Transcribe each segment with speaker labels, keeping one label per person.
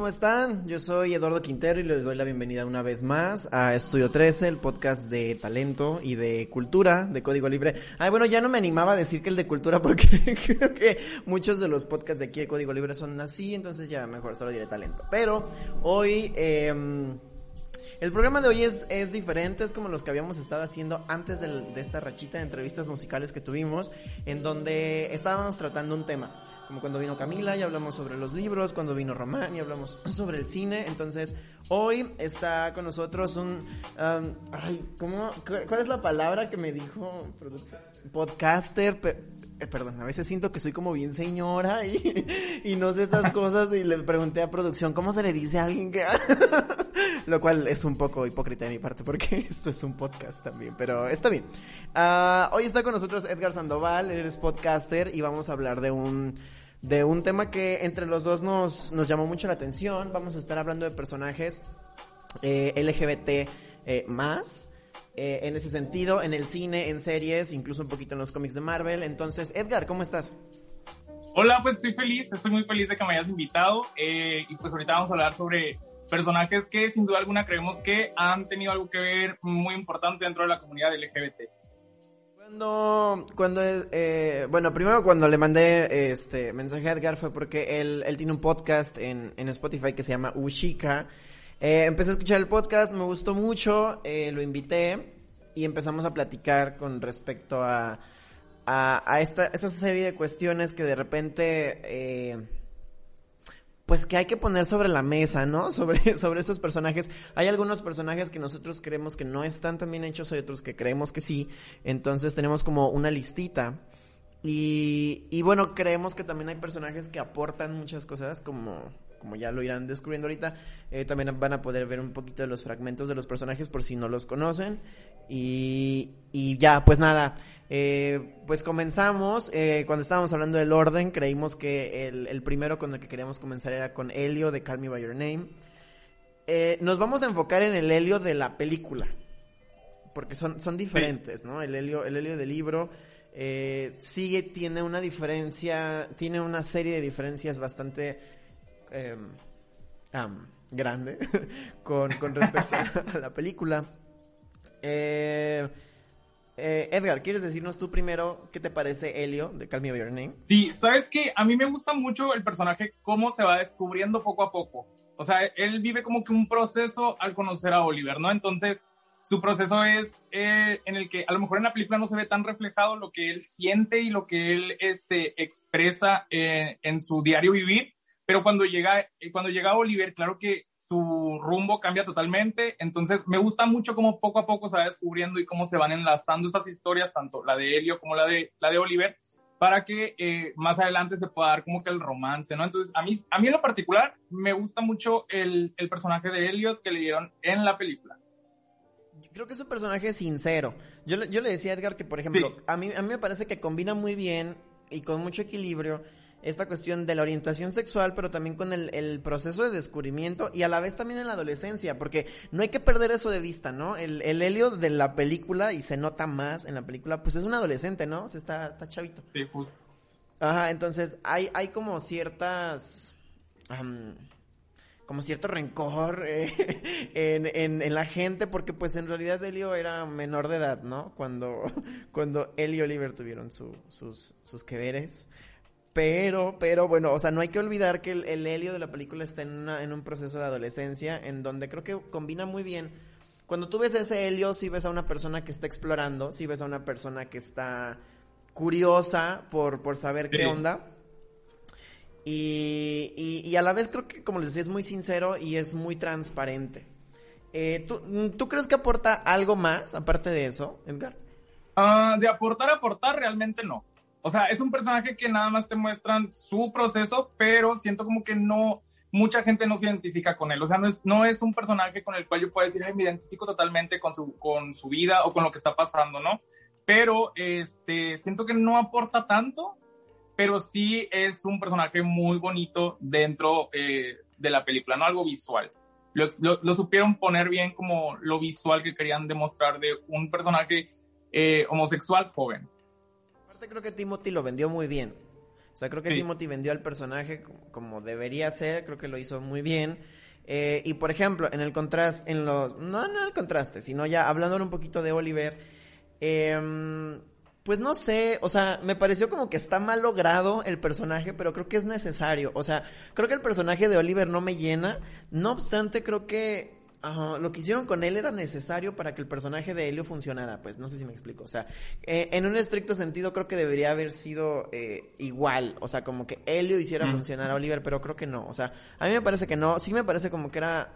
Speaker 1: ¿cómo están? Yo soy Eduardo Quintero y les doy la bienvenida una vez más a Estudio 13, el podcast de talento y de cultura de Código Libre. Ay, bueno, ya no me animaba a decir que el de cultura porque creo que muchos de los podcasts de aquí de Código Libre son así, entonces ya mejor solo diré talento. Pero hoy... Eh, el programa de hoy es, es diferente, es como los que habíamos estado haciendo antes de, esta rachita de entrevistas musicales que tuvimos, en donde estábamos tratando un tema. Como cuando vino Camila y hablamos sobre los libros, cuando vino Román y hablamos sobre el cine. Entonces, hoy está con nosotros un... Um, ay, ¿cómo? ¿Cuál es la palabra que me dijo? Podcaster. Eh, perdón, a veces siento que soy como bien señora y, y no sé estas cosas y le pregunté a producción, ¿cómo se le dice a alguien que... Lo cual es un poco hipócrita de mi parte porque esto es un podcast también, pero está bien. Ah, hoy está con nosotros Edgar Sandoval, él es podcaster y vamos a hablar de un de un tema que entre los dos nos, nos llamó mucho la atención. Vamos a estar hablando de personajes eh, LGBT eh, más. Eh, en ese sentido, en el cine, en series, incluso un poquito en los cómics de Marvel. Entonces, Edgar, ¿cómo estás?
Speaker 2: Hola, pues estoy feliz, estoy muy feliz de que me hayas invitado y pues ahorita vamos a hablar sobre personajes que sin duda alguna creemos que han tenido algo que ver muy importante dentro de la comunidad LGBT.
Speaker 1: Cuando, cuando, eh, bueno, primero cuando le mandé este mensaje a Edgar fue porque él, él tiene un podcast en, en Spotify que se llama Ushika. Eh, empecé a escuchar el podcast, me gustó mucho, eh, lo invité y empezamos a platicar con respecto a, a, a esta, esta serie de cuestiones que de repente... Pues que hay que poner sobre la mesa, ¿no? Sobre, sobre estos personajes. Hay algunos personajes que nosotros creemos que no están tan bien hechos, hay otros que creemos que sí. Entonces tenemos como una listita. Y, y bueno, creemos que también hay personajes que aportan muchas cosas, como, como ya lo irán descubriendo ahorita. Eh, también van a poder ver un poquito de los fragmentos de los personajes por si no los conocen. Y, y ya, pues nada. Eh, pues comenzamos, eh, cuando estábamos hablando del orden, creímos que el, primero con el que queríamos comenzar era con Helio de Call Me By Your Name. Eh, nos vamos a enfocar en el Helio de la película, porque son, son diferentes, ¿no? El Helio, el Helio del libro eh, sí tiene una diferencia, tiene una serie de diferencias bastante em, grande con, con respecto a la película. Eh, eh, Edgar, ¿quieres decirnos tú primero qué te parece Helio de Call Me By Your Name?
Speaker 2: Sí, sabes que a mí me gusta mucho el personaje, cómo se va descubriendo poco a poco. O sea, él vive como que un proceso al conocer a Oliver, ¿no? Entonces, su proceso es eh, en el que a lo mejor en la película no se ve tan reflejado lo que él siente y lo que él este, expresa eh, en su diario vivir, pero cuando llega, cuando llega Oliver, claro que su rumbo cambia totalmente. Entonces, me gusta mucho cómo poco a poco se va descubriendo y cómo se van enlazando estas historias, tanto la de Helio como la de, la de Oliver, para que eh, más adelante se pueda dar como que el romance, ¿no? Entonces, a mí, a mí en lo particular, me gusta mucho el, el personaje de Elliot que le dieron en la película.
Speaker 1: Creo que es un personaje sincero. Yo, yo le decía a Edgar que, por ejemplo, a, mí, a mí me parece que combina muy bien y con mucho equilibrio esta cuestión de la orientación sexual, pero también con el, proceso de descubrimiento y a la vez también en la adolescencia, porque no hay que perder eso de vista, ¿no? El, el Helio de la película, y se nota más en la película, pues es un adolescente, ¿no? O sea, está, está chavito.
Speaker 2: Sí, justo.
Speaker 1: Ajá, entonces hay, hay como ciertas... como cierto rencor eh, en, en, en, la gente, porque pues en realidad Helio era menor de edad, ¿no? Cuando, cuando él y Oliver tuvieron su, sus, sus que veres. Pero, pero bueno, o sea, no hay que olvidar que el, helio de la película está en, en un proceso de adolescencia en donde creo que combina muy bien. Cuando tú ves ese helio, sí ves a una persona que está explorando, sí ves a una persona que está curiosa por, por saber qué onda. Y, y, a la vez creo que, como les decía, es muy sincero y es muy transparente. Eh, ¿tú, ¿tú, crees que aporta algo más aparte de eso, Edgar?
Speaker 2: Ah, de aportar, aportar, realmente no. O sea, es un personaje que nada más te muestran su proceso, pero siento como que no, mucha gente no se identifica con él. O sea, no es, no es un personaje con el cual yo pueda decir, ay, me identifico totalmente con su, con su vida o con lo que está pasando, ¿no? Pero este, siento que no aporta tanto, pero sí es un personaje muy bonito dentro eh, de la película, ¿no? Algo visual. Lo, lo, supieron poner bien como lo visual que querían demostrar de un personaje eh, homosexual joven.
Speaker 1: Aparte creo que Timothy lo vendió muy bien. O sea, creo que Timothy vendió al personaje como, debería ser, creo que lo hizo muy bien. Eh, y por ejemplo, en el contraste, en los, no, en el contraste, sino ya hablando un poquito de Oliver, eh, pues no sé, o sea, me pareció como que está mal logrado el personaje, pero creo que es necesario. O sea, creo que el personaje de Oliver no me llena. No obstante, creo que lo que hicieron con él era necesario para que el personaje de Helio funcionara. Pues no sé si me explico. O sea, eh, en un estricto sentido creo que debería haber sido eh, igual. O sea, como que Helio hiciera mm. funcionar a Oliver, pero creo que no. O sea, a mí me parece que no. Sí me parece como que era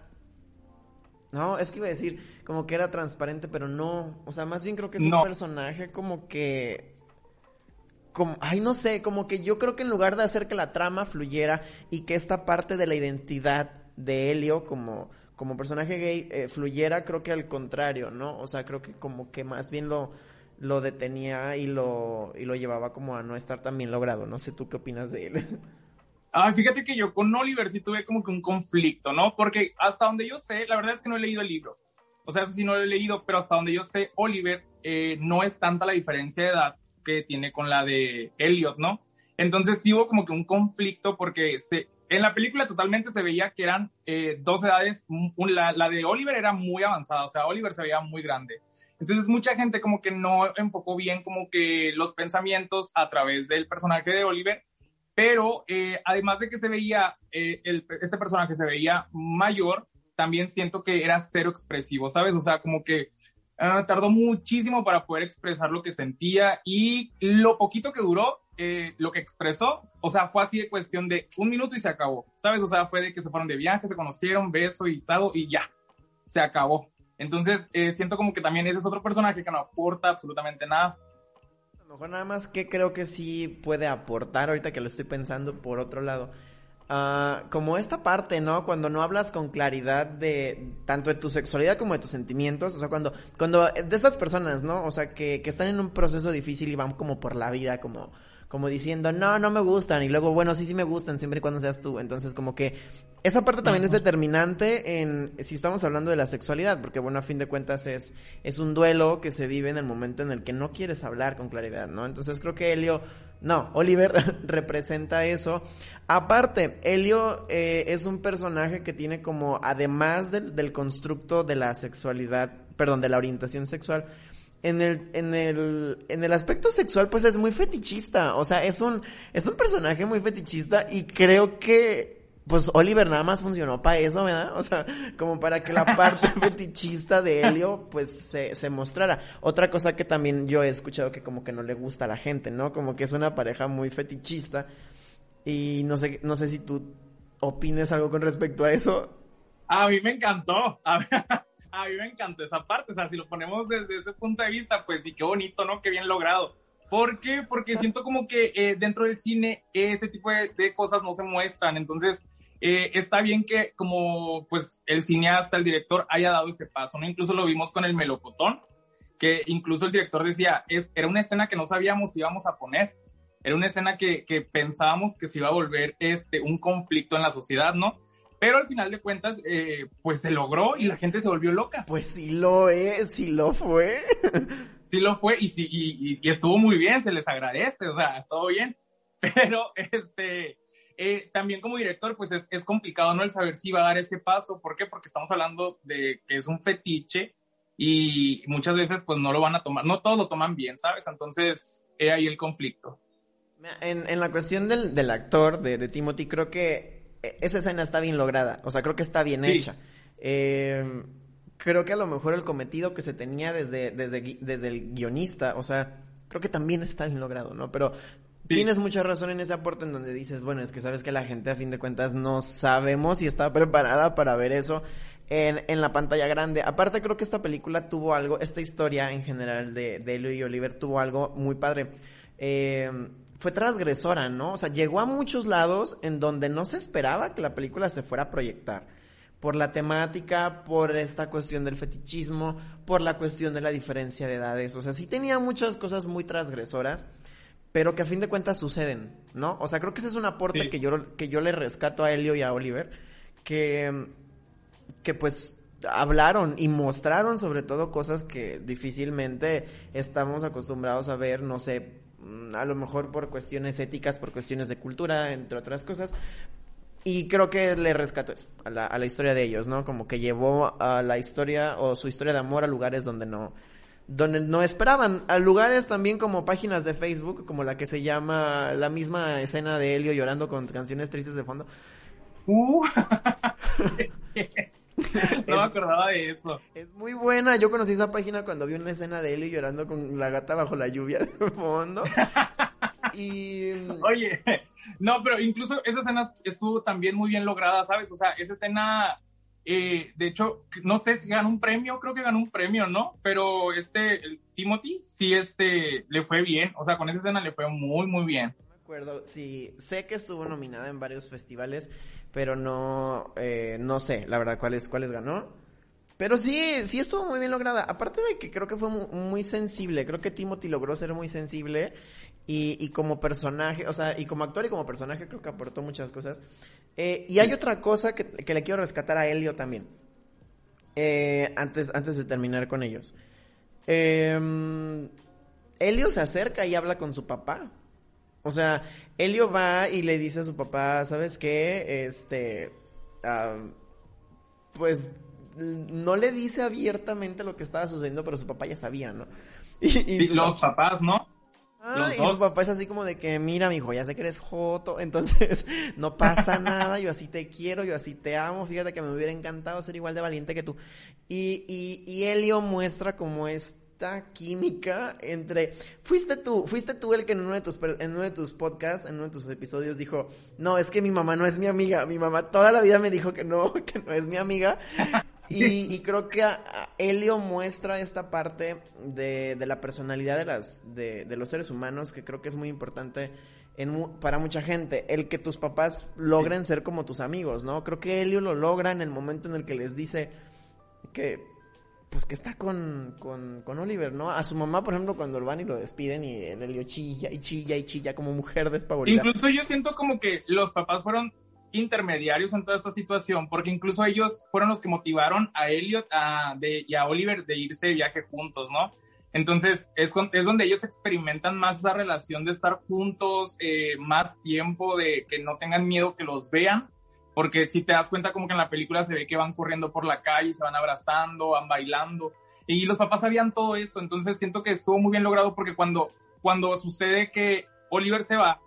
Speaker 1: no, es que iba a decir como que era transparente, pero no. O sea, más bien creo que es un personaje como que. Como, ay, no sé, como que yo creo que en lugar de hacer que la trama fluyera y que esta parte de la identidad de Helio como, como personaje gay eh, fluyera, creo que al contrario, ¿no? O sea, creo que como que más bien lo, lo detenía y lo, y lo llevaba como a no estar tan bien logrado. No sé tú qué opinas de él.
Speaker 2: Ah, fíjate que yo con Oliver sí tuve como que un conflicto, ¿no? Porque hasta donde yo sé, la verdad es que no he leído el libro. O sea, eso sí no lo he leído, pero hasta donde yo sé, Oliver eh, no es tanta la diferencia de edad que tiene con la de Elliot, ¿no? Entonces sí hubo como que un conflicto porque se, en la película totalmente se veía que eran eh, dos edades, la, la, de Oliver era muy avanzada, o sea, Oliver se veía muy grande. Entonces mucha gente como que no enfocó bien como que los pensamientos a través del personaje de Oliver pero eh, además de que se veía, eh, este personaje se veía mayor, también siento que era cero expresivo, ¿sabes? O sea, como que ah, tardó muchísimo para poder expresar lo que sentía y lo poquito que duró, eh, lo que expresó, o sea, fue así de cuestión de un minuto y se acabó, ¿sabes? O sea, fue de que se fueron de viaje, se conocieron, beso y tal, y ya, se acabó. Entonces, siento como que también ese es otro personaje que no aporta absolutamente nada
Speaker 1: mejor nada más que creo que sí puede aportar ahorita que lo estoy pensando por otro lado. Uh, como esta parte, ¿no? Cuando no hablas con claridad de tanto de tu sexualidad como de tus sentimientos, o sea, cuando, cuando de estas personas, ¿no? O sea, que, que están en un proceso difícil y van como por la vida, como como diciendo, no, no me gustan, y luego, bueno, sí, sí me gustan, siempre y cuando seas tú. Entonces, como que esa parte también es determinante en si estamos hablando de la sexualidad, porque, bueno, a fin de cuentas es, es un duelo que se vive en el momento en el que no quieres hablar con claridad, ¿no? Entonces, creo que Helio, no, Oliver representa eso. Aparte, Helio eh, es un personaje que tiene como, además del, del constructo de la sexualidad, perdón, de la orientación sexual, en el, en el, en el aspecto sexual, pues es muy fetichista. O sea, es un, es un personaje muy fetichista y creo que, pues Oliver nada más funcionó para eso, ¿verdad? O sea, como para que la parte fetichista de Helio, pues se, se mostrara. Otra cosa que también yo he escuchado que como que no le gusta a la gente, ¿no? Como que es una pareja muy fetichista. Y no sé, no sé si tú opines algo con respecto a eso.
Speaker 2: A mí me encantó. A a mí me encantó esa parte, o sea, si lo ponemos desde ese punto de vista, pues sí, qué bonito, ¿no? Qué bien logrado. ¿Por qué? Porque siento como que eh, dentro del cine ese tipo de, cosas no se muestran, entonces eh, está bien que como pues el cineasta, el director haya dado ese paso, ¿no? Incluso lo vimos con el melocotón, que incluso el director decía, es, era una escena que no sabíamos si íbamos a poner, era una escena que, que pensábamos que se iba a volver este, un conflicto en la sociedad, ¿no? Pero al final de cuentas, eh, pues se logró y la gente se volvió loca.
Speaker 1: Pues sí lo es, sí lo fue.
Speaker 2: sí lo fue y, sí, y, estuvo muy bien, se les agradece, o sea, todo bien. Pero este, eh, también como director, pues es, es, complicado, ¿no? El saber si va a dar ese paso. ¿Por qué? Porque estamos hablando de que es un fetiche y muchas veces pues no lo van a tomar, no todos lo toman bien, ¿sabes? Entonces, he ahí el conflicto.
Speaker 1: En, en la cuestión del, del actor, de, de Timothy, creo que esa escena está bien lograda, o sea, creo que está bien hecha. Eh, creo que a lo mejor el cometido que se tenía desde, desde, desde el guionista, o sea, creo que también está bien logrado, ¿no? Pero tienes mucha razón en ese aporte en donde dices, bueno, es que sabes que la gente a fin de cuentas no sabemos si está preparada para ver eso en, en la pantalla grande. Aparte creo que esta película tuvo algo, esta historia en general de, de y Oliver tuvo algo muy padre eh, fue transgresora, ¿no? O sea, llegó a muchos lados en donde no se esperaba que la película se fuera a proyectar. Por la temática, por esta cuestión del fetichismo, por la cuestión de la diferencia de edades. O sea, sí tenía muchas cosas muy transgresoras, pero que a fin de cuentas suceden, ¿no? O sea, creo que ese es un aporte que, yo, que yo le rescato a Helio y a Oliver, que, que pues hablaron y mostraron sobre todo cosas que difícilmente estamos acostumbrados a ver, no sé, a lo mejor por cuestiones éticas, por cuestiones de cultura, entre otras cosas. Y creo que le rescató a la, a la historia de ellos, ¿no? Como que llevó a la historia o su historia de amor a lugares donde no, donde no esperaban, a lugares también como páginas de Facebook, como la que se llama la misma escena de Helio llorando con canciones tristes de fondo. Uh.
Speaker 2: no me acordaba de eso.
Speaker 1: Es muy buena. Yo conocí esa página cuando vi una escena de Eli llorando con la gata bajo la lluvia de fondo. y.
Speaker 2: Oye, no, pero incluso esa escena estuvo también muy bien lograda, ¿sabes? O sea, esa escena. Eh, de hecho, no sé si ganó un premio, creo que ganó un premio, ¿no? Pero este, el Timothy, sí, este, le fue bien. O sea, con esa escena le fue muy, muy bien
Speaker 1: acuerdo, sí, sé que estuvo nominada en varios festivales, pero no, eh, no sé, la verdad, cuáles, cuáles ganó. Pero sí, sí estuvo muy bien lograda. Aparte de que creo que fue muy, sensible, creo que Timothy logró ser muy sensible y, y, como personaje, o sea, y como actor y como personaje creo que aportó muchas cosas. Eh, y hay otra cosa que, que, le quiero rescatar a Helio también, eh, antes, antes de terminar con ellos. Eh, Helio se acerca y habla con su papá. O sea, Helio va y le dice a su papá, ¿sabes qué? Este, pues no le dice abiertamente lo que estaba sucediendo, pero su papá ya sabía, ¿no?
Speaker 2: Y, los papás, ¿no?
Speaker 1: Ah, y su papá es así como de que, mira, mi hijo, ya sé que eres joto, entonces no pasa nada, yo así te quiero, yo así te amo, fíjate que me hubiera encantado ser igual de valiente que tú. Y, y, y Helio muestra como es química entre fuiste tú, fuiste tú el que en uno de tus en uno de tus podcasts, en uno de tus episodios dijo, "No, es que mi mamá no es mi amiga. Mi mamá toda la vida me dijo que no, que no es mi amiga." Y, creo que a, Helio muestra esta parte de, de la personalidad de las de, de, los seres humanos que creo que es muy importante en, para mucha gente, el que tus papás logren ser como tus amigos, ¿no? Creo que Helio lo logra en el momento en el que les dice que pues que está con, con, Oliver, ¿no? A su mamá, por ejemplo, cuando van y lo despiden y Elio chilla y chilla y chilla como mujer despavorida.
Speaker 2: Incluso yo siento como que los papás fueron intermediarios en toda esta situación, porque incluso ellos fueron los que motivaron a Elliot a, de, y a Oliver de irse de viaje juntos, ¿no? Entonces es, es donde ellos experimentan más esa relación de estar juntos, eh, más tiempo, de que no tengan miedo que los vean porque si te das cuenta como que en la película se ve que van corriendo por la calle, se van abrazando, van bailando, y los papás sabían todo eso, entonces siento que estuvo muy bien logrado porque cuando, cuando sucede que Oliver se va,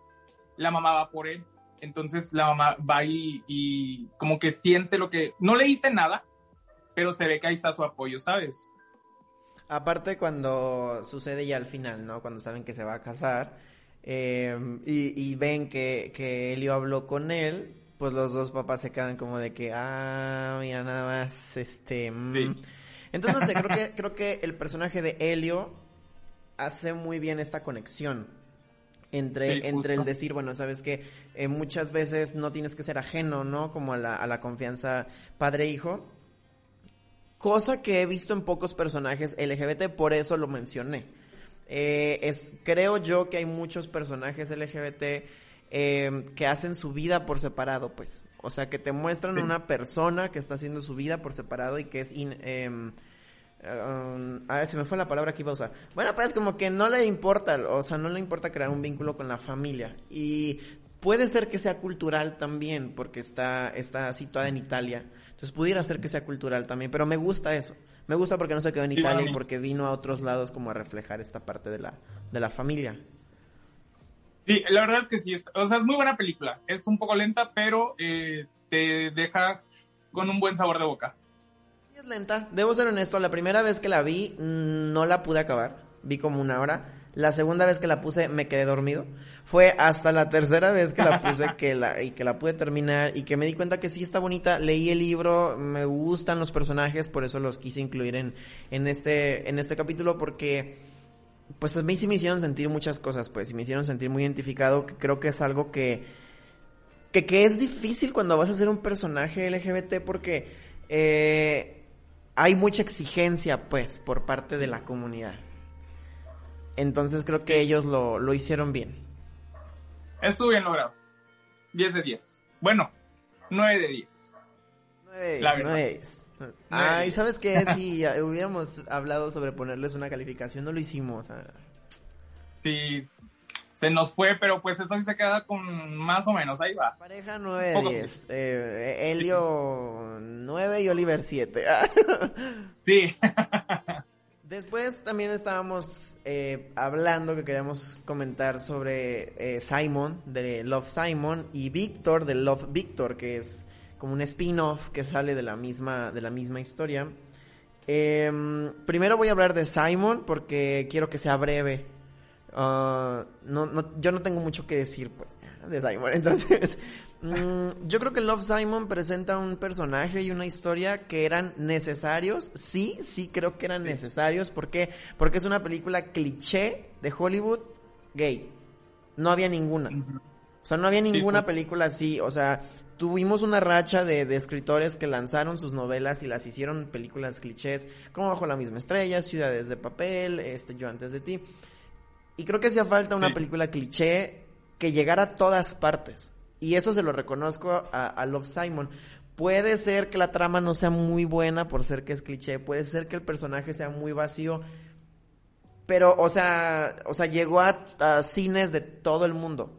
Speaker 2: la mamá va por él, entonces la mamá va y, y como que siente lo que, no le dice nada, pero se ve que ahí está su apoyo, ¿sabes?
Speaker 1: Aparte cuando sucede ya al final, ¿no? Cuando saben que se va a casar eh, y, ven que, que Elio habló con él, pues los dos papás se quedan como de que, ah, mira, nada más, este... Mm". Entonces, no sé, creo que, creo que el personaje de Helio hace muy bien esta conexión entre, entre el decir, bueno, sabes que eh, muchas veces no tienes que ser ajeno, ¿no? Como a la, a la confianza padre-hijo. Cosa que he visto en pocos personajes LGBT, por eso lo mencioné. Eh, es, creo yo que hay muchos personajes LGBT eh, que hacen su vida por separado, pues. O sea, que te muestran una persona que está haciendo su vida por separado y que es... In, eh, a ver, se me fue la palabra que iba a usar. Bueno, pues como que no le importa, o sea, no le importa crear un vínculo con la familia. Y puede ser que sea cultural también, porque está, está situada en Italia. Entonces pudiera ser que sea cultural también, pero me gusta eso. Me gusta porque no se quedó en Italia y porque vino a otros lados como a reflejar esta parte de la, de la familia.
Speaker 2: Sí, la verdad es que sí, o sea, es muy buena película. Es un poco lenta, pero eh, te deja con un buen sabor de boca.
Speaker 1: Sí, es lenta. Debo ser honesto, la primera vez que la vi mm, no la pude acabar. Vi como una hora. La segunda vez que la puse me quedé dormido. Fue hasta la tercera vez que la puse que la, y que la pude terminar y que me di cuenta que sí está bonita. Leí el libro, me gustan los personajes, por eso los quise incluir en, en, este, en este capítulo porque pues a mí sí me hicieron sentir muchas cosas, pues, y me hicieron sentir muy identificado, que creo que es algo que, que, que es difícil cuando vas a ser un personaje LGBT porque eh, hay mucha exigencia, pues, por parte de la comunidad. Entonces creo que ellos lo, lo hicieron bien.
Speaker 2: Estuvo bien logrado. 10 de 10. Bueno, 9 de 10.
Speaker 1: 9 de 10.
Speaker 2: La verdad.
Speaker 1: 9 de 10. Ay, ¿sabes qué? Si hubiéramos hablado sobre ponerles una calificación, no lo hicimos. ah.
Speaker 2: Sí, se nos fue, pero pues esto sí se queda con más o menos, ahí va.
Speaker 1: Pareja 9 de
Speaker 2: Poco
Speaker 1: 10. Eh, Helio 9 y Oliver 7.
Speaker 2: Sí,
Speaker 1: Después también estábamos eh, hablando que queríamos comentar sobre eh, Simon, de Love Simon, y Victor, de Love Victor, que es como un spin-off que sale de la misma, de la misma historia. Em, primero voy a hablar de Simon porque quiero que sea breve. Ah, no, no, yo no tengo mucho que decir pues, de Simon. Entonces, mm, yo creo que Love Simon presenta un personaje y una historia que eran necesarios. Sí, sí creo que eran necesarios. ¿Por qué? Porque es una película cliché de Hollywood gay. No había ninguna. O sea, no había ninguna
Speaker 2: pues.
Speaker 1: película así. O sea, tuvimos una racha de, de escritores que lanzaron sus novelas y las hicieron películas clichés, como Bajo la misma estrella, Ciudades de papel, este, Yo antes de ti. Y creo que hacía falta una
Speaker 2: Sí.
Speaker 1: película cliché que llegara a todas partes. Y eso se lo reconozco a, a Love Simon. Puede ser que la trama no sea muy buena por ser que es cliché, puede ser que el personaje sea muy vacío, pero, o sea, o sea, llegó a, a cines de todo el mundo.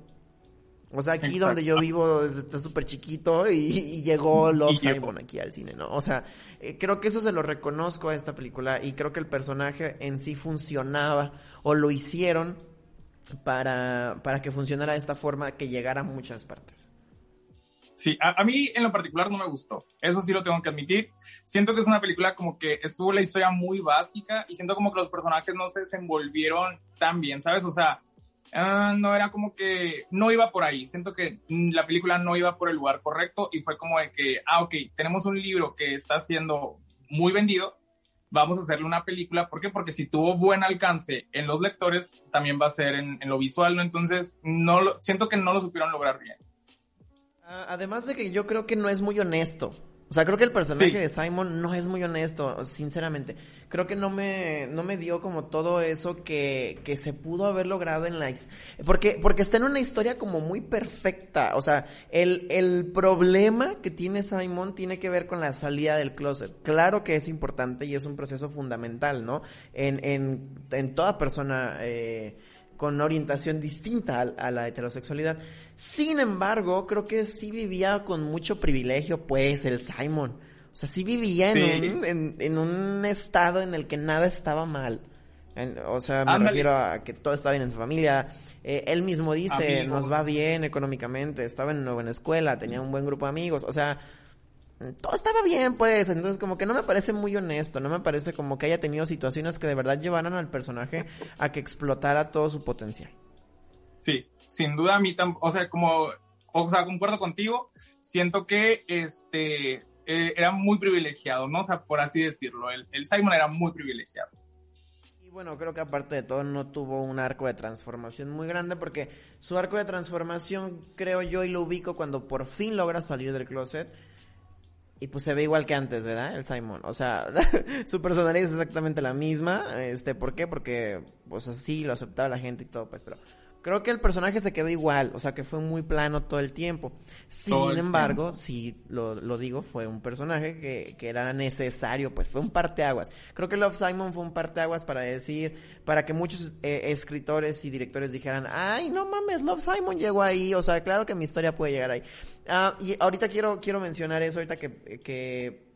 Speaker 1: O sea, aquí
Speaker 2: Exacto.
Speaker 1: donde yo vivo es- está súper chiquito y, y llegó Love
Speaker 2: Y llegó.
Speaker 1: Simon aquí al cine, ¿no? O sea, eh, creo que eso se lo reconozco a esta película y creo que el personaje en sí funcionaba o lo hicieron para, para que funcionara de esta forma que llegara a muchas partes.
Speaker 2: sí, a, a mí en lo particular no me gustó, eso sí lo tengo que admitir. Siento que es una película como que estuvo la historia muy básica y siento como que los personajes no se desenvolvieron tan bien, ¿sabes? O sea, ah, no era como que no iba por ahí. Siento que mm, la película no iba por el lugar correcto y fue como de que, ah, ok, tenemos un libro que está siendo muy vendido, vamos a hacerle una película. ¿Por qué? Porque si tuvo buen alcance en los lectores, también va a ser en, lo visual, ¿no? Entonces, no siento que no lo supieron lograr bien.
Speaker 1: Ah, Además de que yo creo que no es muy honesto. O sea, creo que el personaje
Speaker 2: Sí.
Speaker 1: de Simon no es muy honesto, sinceramente. Creo que no me, no me dio como todo eso que, que se pudo haber logrado en la... Porque, porque está en una historia como muy perfecta. O sea, el, el problema que tiene Simon tiene que ver con la salida del closet. Claro que es importante y es un proceso fundamental, ¿no? En, en, en toda persona eh, con orientación distinta a, a la heterosexualidad. Sin embargo, creo que sí vivía con mucho privilegio, pues, el Simon. O sea, sí vivía en, un, en, en un estado en el que nada estaba mal. En- o sea, me refiero a que todo estaba bien en su familia. Eh, él mismo dice, nos va bien económicamente, estaba en una buena escuela, tenía un buen grupo de amigos. O sea, todo estaba bien, pues. Entonces, como que no me parece muy honesto. No me parece como que haya tenido situaciones que de verdad llevaran al personaje a que explotara todo su potencial.
Speaker 2: Sí, sin duda a mí o sea, como, o sea, concuerdo contigo, siento que este eh, era muy privilegiado, ¿no? O sea, por así decirlo, el, el Simon era muy privilegiado.
Speaker 1: Y bueno, creo que aparte de todo no tuvo un arco de transformación muy grande porque su arco de transformación creo yo y lo ubico cuando por fin logra salir del closet y pues se ve igual que antes, ¿verdad? El Simon, o sea, su personalidad es exactamente la misma, este, ¿por qué? Porque pues así lo aceptaba la gente y todo, pues, pero creo que el personaje se quedó igual, o sea, que fue muy plano todo el tiempo. Sin
Speaker 2: el
Speaker 1: embargo, sí, lo, lo digo, fue un personaje que, que era necesario, pues fue un parteaguas. Creo que Love Simon fue un parteaguas para decir, para que muchos eh, escritores y directores dijeran, ay, no mames, Love Simon llegó ahí, o sea, claro que mi historia puede llegar ahí. Ah, y ahorita quiero, quiero mencionar eso, ahorita que, que,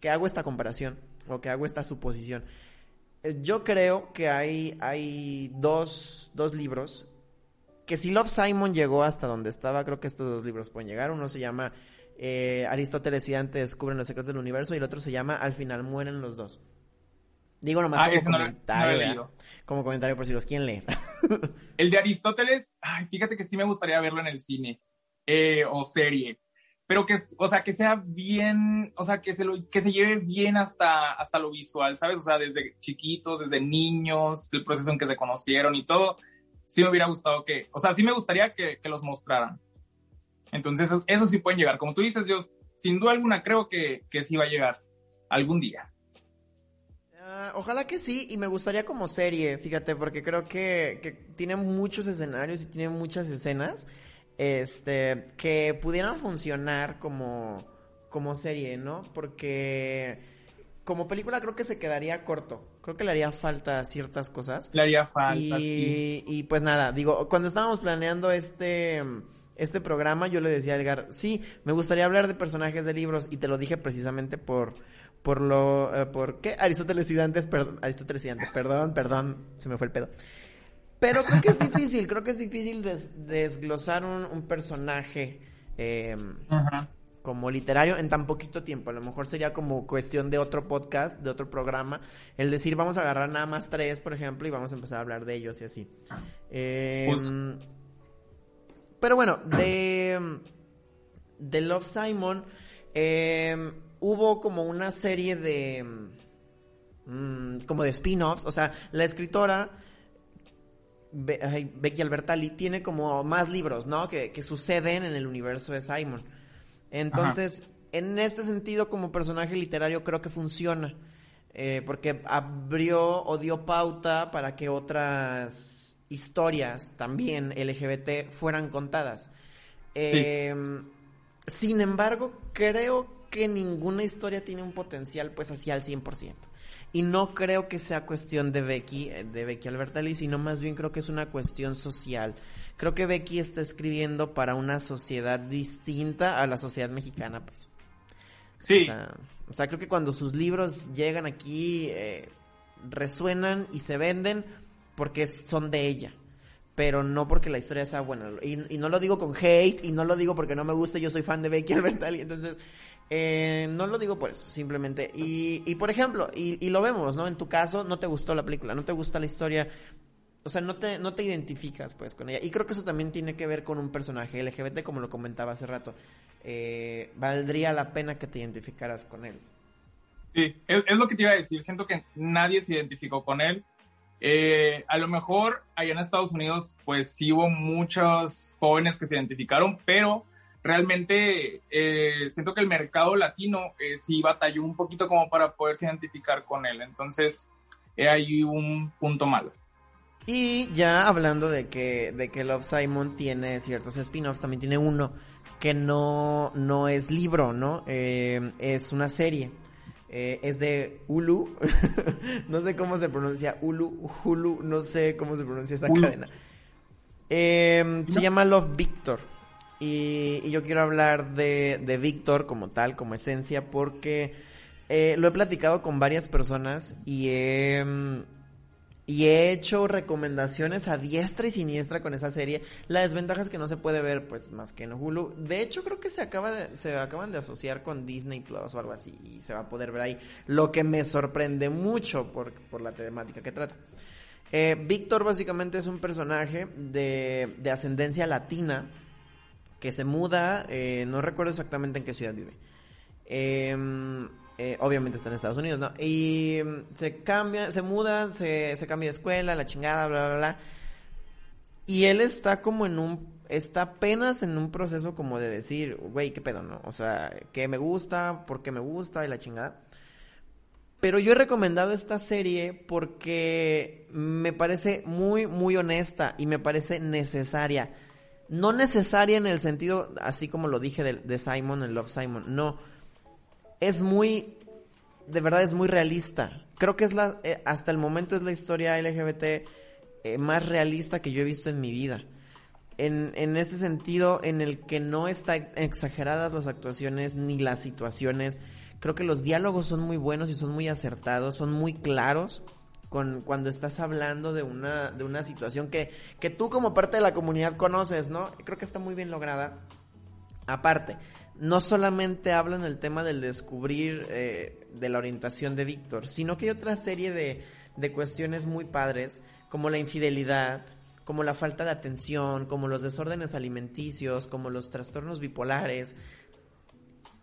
Speaker 1: que hago esta comparación, o que hago esta suposición. Eh, Yo creo que hay, hay dos, dos libros que si Love Simon llegó hasta donde estaba, creo que estos dos libros pueden llegar. Uno se llama eh, Aristóteles y Dante descubren los secretos del universo y el otro se llama Al final mueren los dos. Digo nomás
Speaker 2: Ah,
Speaker 1: como
Speaker 2: no
Speaker 1: comentario, como comentario por si los quieren leer.
Speaker 2: El de Aristóteles, ay, fíjate que sí me gustaría verlo en el cine eh, o serie. pero que, o sea, que sea bien, o sea, que se, lo, que se lleve bien hasta, hasta lo visual, ¿sabes? O sea, desde chiquitos, desde niños, el proceso en que se conocieron y todo, sí me hubiera gustado que, o sea, sí me gustaría que, que los mostraran. Entonces, eso, eso, sí pueden llegar. Como tú dices, yo sin duda alguna creo que, que sí va a llegar algún día.
Speaker 1: Uh, ojalá que sí, y me gustaría como serie, fíjate, porque creo que, que tiene muchos escenarios y tiene muchas escenas este, que pudieran funcionar como, como serie, ¿no? Porque como película creo que se quedaría corto. Creo que le haría falta ciertas cosas.
Speaker 2: Le haría falta,
Speaker 1: y,
Speaker 2: sí.
Speaker 1: Y pues nada, digo, cuando estábamos planeando este, este programa, yo le decía a Edgar, sí, me gustaría hablar de personajes de libros, y te lo dije precisamente por, por lo, eh, por qué Aristóteles y Dantes, perdón, Aristóteles y Dantes, perdón, perdón, se me fue el pedo. Pero creo que es difícil, creo que es difícil des, desglosar un, un personaje eh,
Speaker 2: Ajá.
Speaker 1: Como literario en tan poquito tiempo. A lo mejor sería como cuestión de otro podcast, de otro programa, el decir vamos a agarrar nada más tres, por ejemplo, y vamos a empezar a hablar de ellos y así. Eh,
Speaker 2: Pues-
Speaker 1: pero bueno, de, de Love Simon eh, hubo como una serie de... mm, como de spin-offs, o sea, la escritora Becky Albertalli tiene como más libros, ¿no? Que, que suceden en el universo de Simon. Entonces, en este sentido, como personaje literario, creo que funciona. eh, porque abrió o dio pauta para que otras historias también LGBT fueran contadas. Eh, Sin embargo, creo que ninguna historia tiene un potencial pues así al 100%. Y no creo que sea cuestión de Becky, eh, de Becky Albertalli, sino más bien creo que es una cuestión social. Creo que Becky está escribiendo para una sociedad distinta a la sociedad mexicana, pues.
Speaker 2: Sí,
Speaker 1: O sea, o sea, creo que cuando sus libros llegan aquí, eh, resuenan y se venden porque son de ella. Pero no porque la historia sea buena. Y, y no lo digo con hate, y no lo digo porque no me gusta, yo soy fan de Becky Albertalli, entonces... eh, no lo digo por eso, simplemente. Y, y por ejemplo, y, y lo vemos, ¿no? En tu caso, no te gustó la película, no te gusta la historia, o sea, no te, no te identificas pues con ella. Y creo que eso también tiene que ver con un personaje LGBT, como lo comentaba hace rato. Eh, valdría la pena que te identificaras con él.
Speaker 2: Sí, es, lo que te iba a decir. Siento que nadie se identificó con él. Eh, a lo mejor allá en Estados Unidos, pues sí hubo muchos jóvenes que se identificaron, pero realmente eh, siento que el mercado latino sí batalló un poquito como para poderse identificar con él. Entonces, hay un punto malo.
Speaker 1: Y ya hablando de que, de que Love Simon tiene ciertos spin-offs, también tiene uno que no, no es libro, ¿no? Eh, es una serie. Eh, es de Hulu. no sé cómo se pronuncia. Hulu, Hulu, no sé cómo se pronuncia
Speaker 2: Hulu.
Speaker 1: cadena. Eh, se llama Love Victor. Y, y yo quiero hablar de, de Victor como tal, como esencia, porque eh, lo he platicado con varias personas y he, mm, y he hecho recomendaciones a diestra y siniestra con esa serie. La desventaja es que no se puede ver pues más que en Hulu. De hecho creo que se acaba de, se acaban de asociar con Disney Plus o algo así y se va a poder ver ahí. Lo que me sorprende mucho por, por la temática que trata. Eh, Víctor básicamente es un personaje de, de ascendencia latina que se muda, eh, no recuerdo exactamente en qué ciudad vive. Eh, eh, obviamente está en Estados Unidos, ¿no? Y mm, se cambia, se muda, se, se cambia de escuela, la chingada, bla, bla, bla. Y él está como en un, está apenas en un proceso como de decir, güey, qué pedo, ¿no? O sea, qué me gusta, por qué me gusta y la chingada. Pero yo he recomendado esta serie porque me parece muy, muy honesta y me parece necesaria. No necesaria en el sentido, así como lo dije de, Simon, en Love Simon, no. Es muy, de verdad es muy realista. Creo que es la, eh, hasta el momento es la historia LGBT eh, más realista que yo he visto en mi vida. En, en este sentido, en el que no están exageradas las actuaciones ni las situaciones. Creo que los diálogos son muy buenos y son muy acertados, son muy claros con, cuando estás hablando de una, de una situación que, que tú como parte de la comunidad conoces, ¿no? Creo que está muy bien lograda. Aparte, no solamente hablan el tema del descubrir eh, de la orientación de Víctor, sino que hay otra serie de, de cuestiones muy padres, como la infidelidad, como la falta de atención, como los desórdenes alimenticios, como los trastornos bipolares.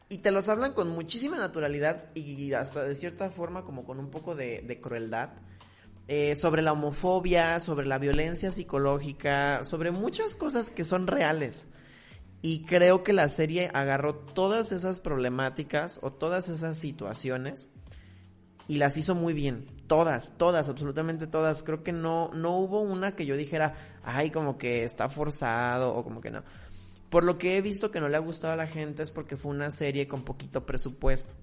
Speaker 1: y te los hablan con muchísima naturalidad y hasta de cierta forma como con un poco de, crueldad. Eh, sobre la homofobia, sobre la violencia psicológica, sobre muchas cosas que son reales. Y creo que la serie agarró todas esas problemáticas o todas esas situaciones y las hizo muy bien. Todas, todas, absolutamente todas. Creo que no, no hubo una que yo dijera, ay, como que está forzado o como que no. Por lo que he visto que no le ha gustado a la gente es porque fue una serie con poquito presupuesto.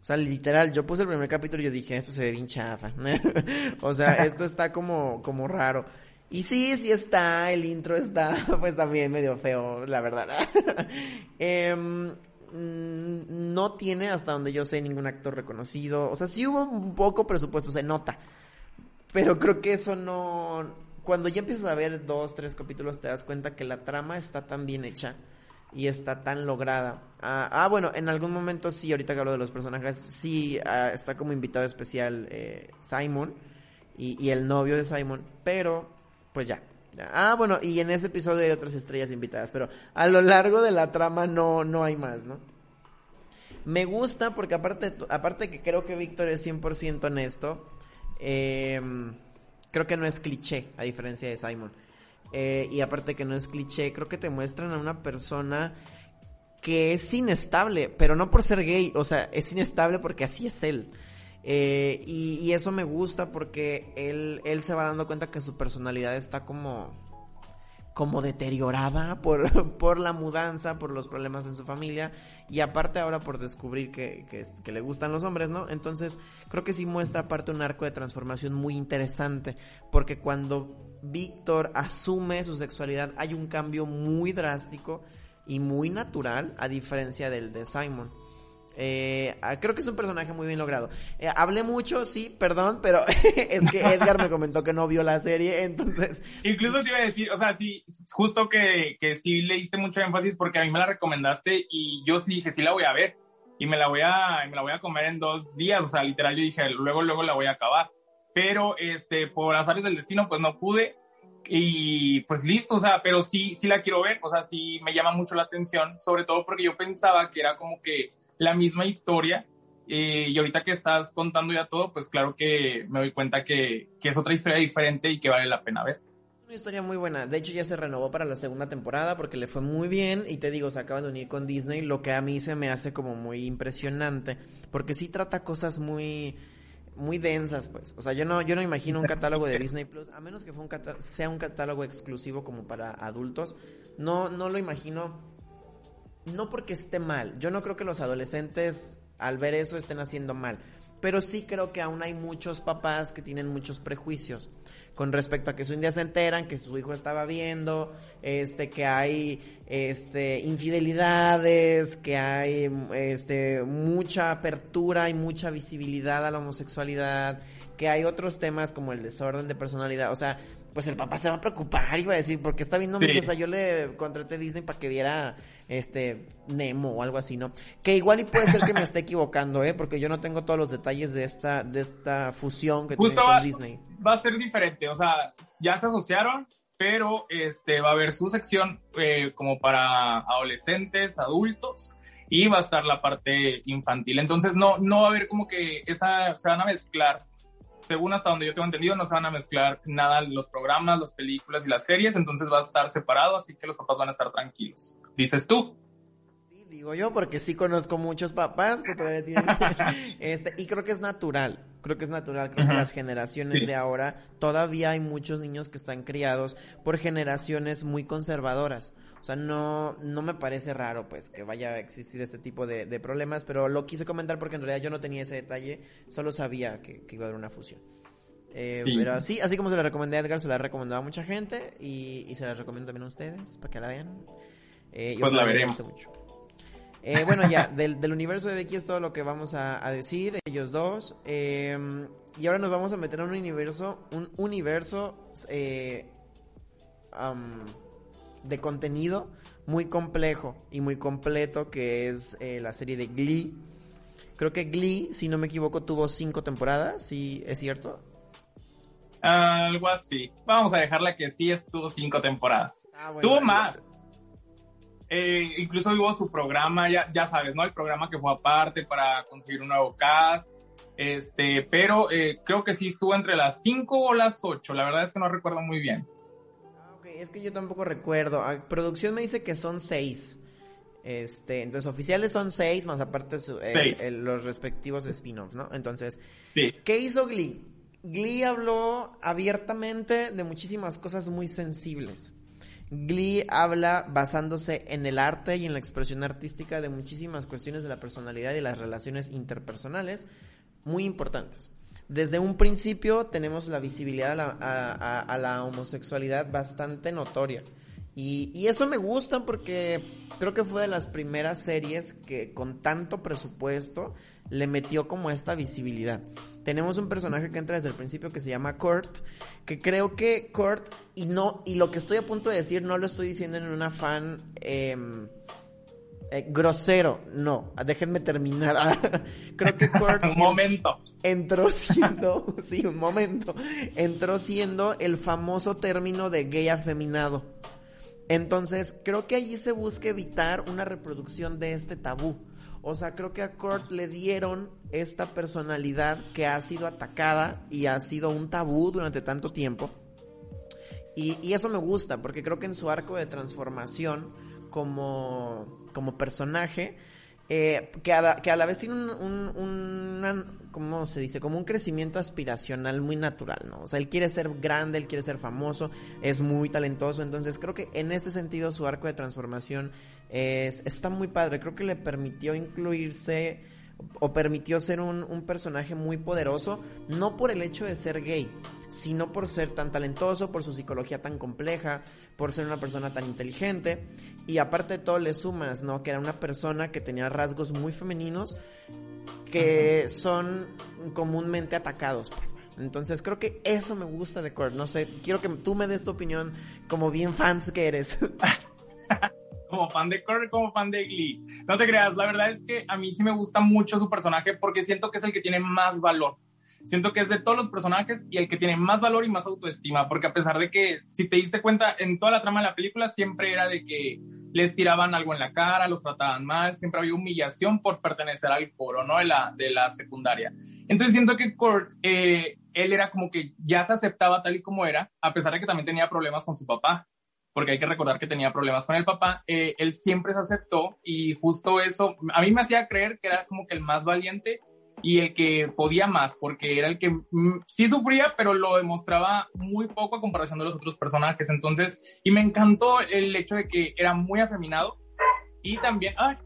Speaker 1: O sea, literal, yo puse el primer capítulo y yo dije, esto se ve bien chafa. o sea, esto está como, como raro. Y sí, sí está, el intro está pues también medio feo, la verdad. Em, mm, no tiene hasta donde yo sé ningún actor reconocido. O sea, sí hubo un poco presupuesto, se nota. Pero creo que eso no... Cuando ya empiezas a ver dos, tres capítulos te das cuenta que la trama está tan bien hecha y está tan lograda. Ah, ah bueno, en algún momento sí, ahorita que hablo de los personajes, sí ah, está como invitado especial eh, Simon y, y el novio de Simon, pero pues ya. Ah, bueno, y en ese episodio hay otras estrellas invitadas, pero a lo largo de la trama no, no hay más, ¿no? Me gusta porque aparte, aparte que creo que Víctor es 100% honesto, eh, creo que no es cliché, a diferencia de Simon. Eh, y aparte que no es cliché, creo que te muestran a una persona que es inestable, pero no por ser gay, o sea, es inestable porque así es él. Eh, y, eso me gusta porque él, él se va dando cuenta que su personalidad está como, como deteriorada por, por la mudanza, por los problemas en su familia y aparte ahora por descubrir que, que, le gustan los hombres, ¿no? Entonces creo que sí muestra aparte un arco de transformación muy interesante porque cuando Víctor asume su sexualidad hay un cambio muy drástico y muy natural a diferencia del de Simon. Eh, ah, creo que es un personaje muy bien logrado. Eh, hablé mucho, sí, perdón, pero es que Edgar me comentó que no vio la serie, entonces...
Speaker 2: Incluso te iba a decir, o sea, sí, justo que, que sí le diste mucho énfasis porque a mí me la recomendaste y yo sí dije, sí la voy a ver y me la voy a, me la voy a comer en dos días, o sea, literal yo dije, luego, luego la voy a acabar. Pero, este, por azares del destino, pues no pude y pues listo, o sea, pero sí, sí la quiero ver, o sea, sí me llama mucho la atención, sobre todo porque yo pensaba que era como que la misma historia. Eh, y ahorita que estás contando ya todo, pues claro que me doy cuenta que, que, es otra historia diferente y que vale la pena ver.
Speaker 1: Una historia muy buena. De hecho, ya se renovó para la segunda temporada porque le fue muy bien. Y te digo, se acaban de unir con Disney, lo que a mí se me hace como muy impresionante. Porque sí trata cosas muy muy densas, pues. O sea, yo no, yo no imagino un catálogo de Disney Plus, a menos que sea un catálogo exclusivo como para adultos. No, no lo imagino no porque esté mal. Yo no creo que los adolescentes al ver eso estén haciendo mal. Pero sí creo que aún hay muchos papás que tienen muchos prejuicios con respecto a que un día se enteran que su hijo estaba viendo, este, que hay este infidelidades, que hay este mucha apertura y mucha visibilidad a la homosexualidad, que hay otros temas como el desorden de personalidad, o sea, pues el papá se va a preocupar, iba a decir, porque está viendo mi o sea, yo le contraté Disney para que viera este Nemo o algo así, ¿no? Que igual y puede ser que me esté equivocando, ¿eh? Porque yo no tengo todos los detalles de esta de esta fusión que tiene con Disney.
Speaker 2: Va a ser diferente, o sea, ya se asociaron, pero este va a haber su sección eh, como para adolescentes, adultos y va a estar la parte infantil. Entonces no no va a haber como que esa se van a mezclar según hasta donde yo tengo entendido, no se van a mezclar nada los programas, las películas y las series, entonces va a estar separado, así que los papás van a estar tranquilos. Dices tú.
Speaker 1: Sí, digo yo, porque sí conozco muchos papás que todavía tienen... este, y creo que es natural, creo que es natural, creo que las generaciones de ahora, todavía hay muchos niños que están criados por generaciones muy conservadoras. O sea, no, no me parece raro, pues, que vaya a existir este tipo de, problemas, pero lo quise comentar porque en realidad yo no tenía ese detalle, solo sabía que, iba a haber una fusión. Eh, pero así, así como se la recomendé a Edgar, se la recomendó a mucha gente y, se la recomiendo también a ustedes para que la vean.
Speaker 2: Eh, pues la veremos.
Speaker 1: Mucho. Eh, bueno, ya, del, universo de Becky es todo lo que vamos a, decir, ellos dos. y ahora nos vamos a meter en un universo, un universo de contenido muy complejo y muy completo que es eh, la serie de Glee. Creo que Glee, si no me equivoco, tuvo cinco temporadas, ¿sí es cierto?
Speaker 2: Algo así. Vamos a dejarla que sí estuvo cinco temporadas. Ah, tuvo más. Eh, incluso hubo su programa, ya, ya sabes, ¿no? El programa que fue aparte para conseguir un nuevo cast. Este, pero eh, creo que sí estuvo entre las 5 o las 8. La verdad es que no recuerdo muy bien.
Speaker 1: Ah, ok, es que yo tampoco recuerdo. Ah, producción me dice que son 6. Este, entonces oficiales son 6, más aparte su, eh, los respectivos spin-offs, ¿no? Entonces,
Speaker 2: sí.
Speaker 1: ¿qué hizo Glee? Glee habló abiertamente de muchísimas cosas muy sensibles. Glee habla basándose en el arte y en la expresión artística de muchísimas cuestiones de la personalidad y las relaciones interpersonales muy importantes. Desde un principio tenemos la visibilidad a la, homosexualidad bastante notoria. Y, y, eso me gusta porque creo que fue de las primeras series que con tanto presupuesto le metió como esta visibilidad. Tenemos un personaje que entra desde el principio que se llama Kurt, que creo que Kurt, y no, y lo que estoy a punto de decir no lo estoy diciendo en un afán em, eh, grosero, no, déjenme terminar. creo que Kurt
Speaker 2: un momento.
Speaker 1: entró siendo, sí, un momento, entró siendo el famoso término de gay afeminado. Entonces, creo que allí se busca evitar una reproducción de este tabú. O sea, creo que a Kurt le dieron esta personalidad que ha sido atacada y ha sido un tabú durante tanto tiempo. Y, eso me gusta, porque creo que en su arco de transformación como, como personaje, eh, que, a la, que, a la, vez tiene un, un, ¿cómo se dice? Como un crecimiento aspiracional muy natural, ¿no? O sea, él quiere ser grande, él quiere ser famoso, es muy talentoso, entonces creo que en este sentido su arco de transformación es, está muy padre, creo que le permitió incluirse o permitió ser un, un, personaje muy poderoso, no por el hecho de ser gay, sino por ser tan talentoso, por su psicología tan compleja, por ser una persona tan inteligente, y aparte de todo le sumas, ¿no? Que era una persona que tenía rasgos muy femeninos que son comúnmente atacados. Pues. Entonces creo que eso me gusta de Kurt, no sé, quiero que tú me des tu opinión como bien fans que eres.
Speaker 2: como fan de Kurt, como fan de Glee. No te creas, la verdad es que a mí sí me gusta mucho su personaje porque siento que es el que tiene más valor. Siento que es de todos los personajes y el que tiene más valor y más autoestima, porque a pesar de que, si te diste cuenta, en toda la trama de la película siempre era de que les tiraban algo en la cara, los trataban mal, siempre había humillación por pertenecer al coro, ¿no? De la, de la secundaria. Entonces siento que Kurt, eh, él era como que ya se aceptaba tal y como era, a pesar de que también tenía problemas con su papá porque hay que recordar que tenía problemas con el papá, eh, él siempre se aceptó y justo eso a mí me hacía creer que era como que el más valiente y el que podía más, porque era el que mm, sí sufría, pero lo demostraba muy poco a comparación de los otros personajes. Entonces, y me encantó el hecho de que era muy afeminado y también, ay,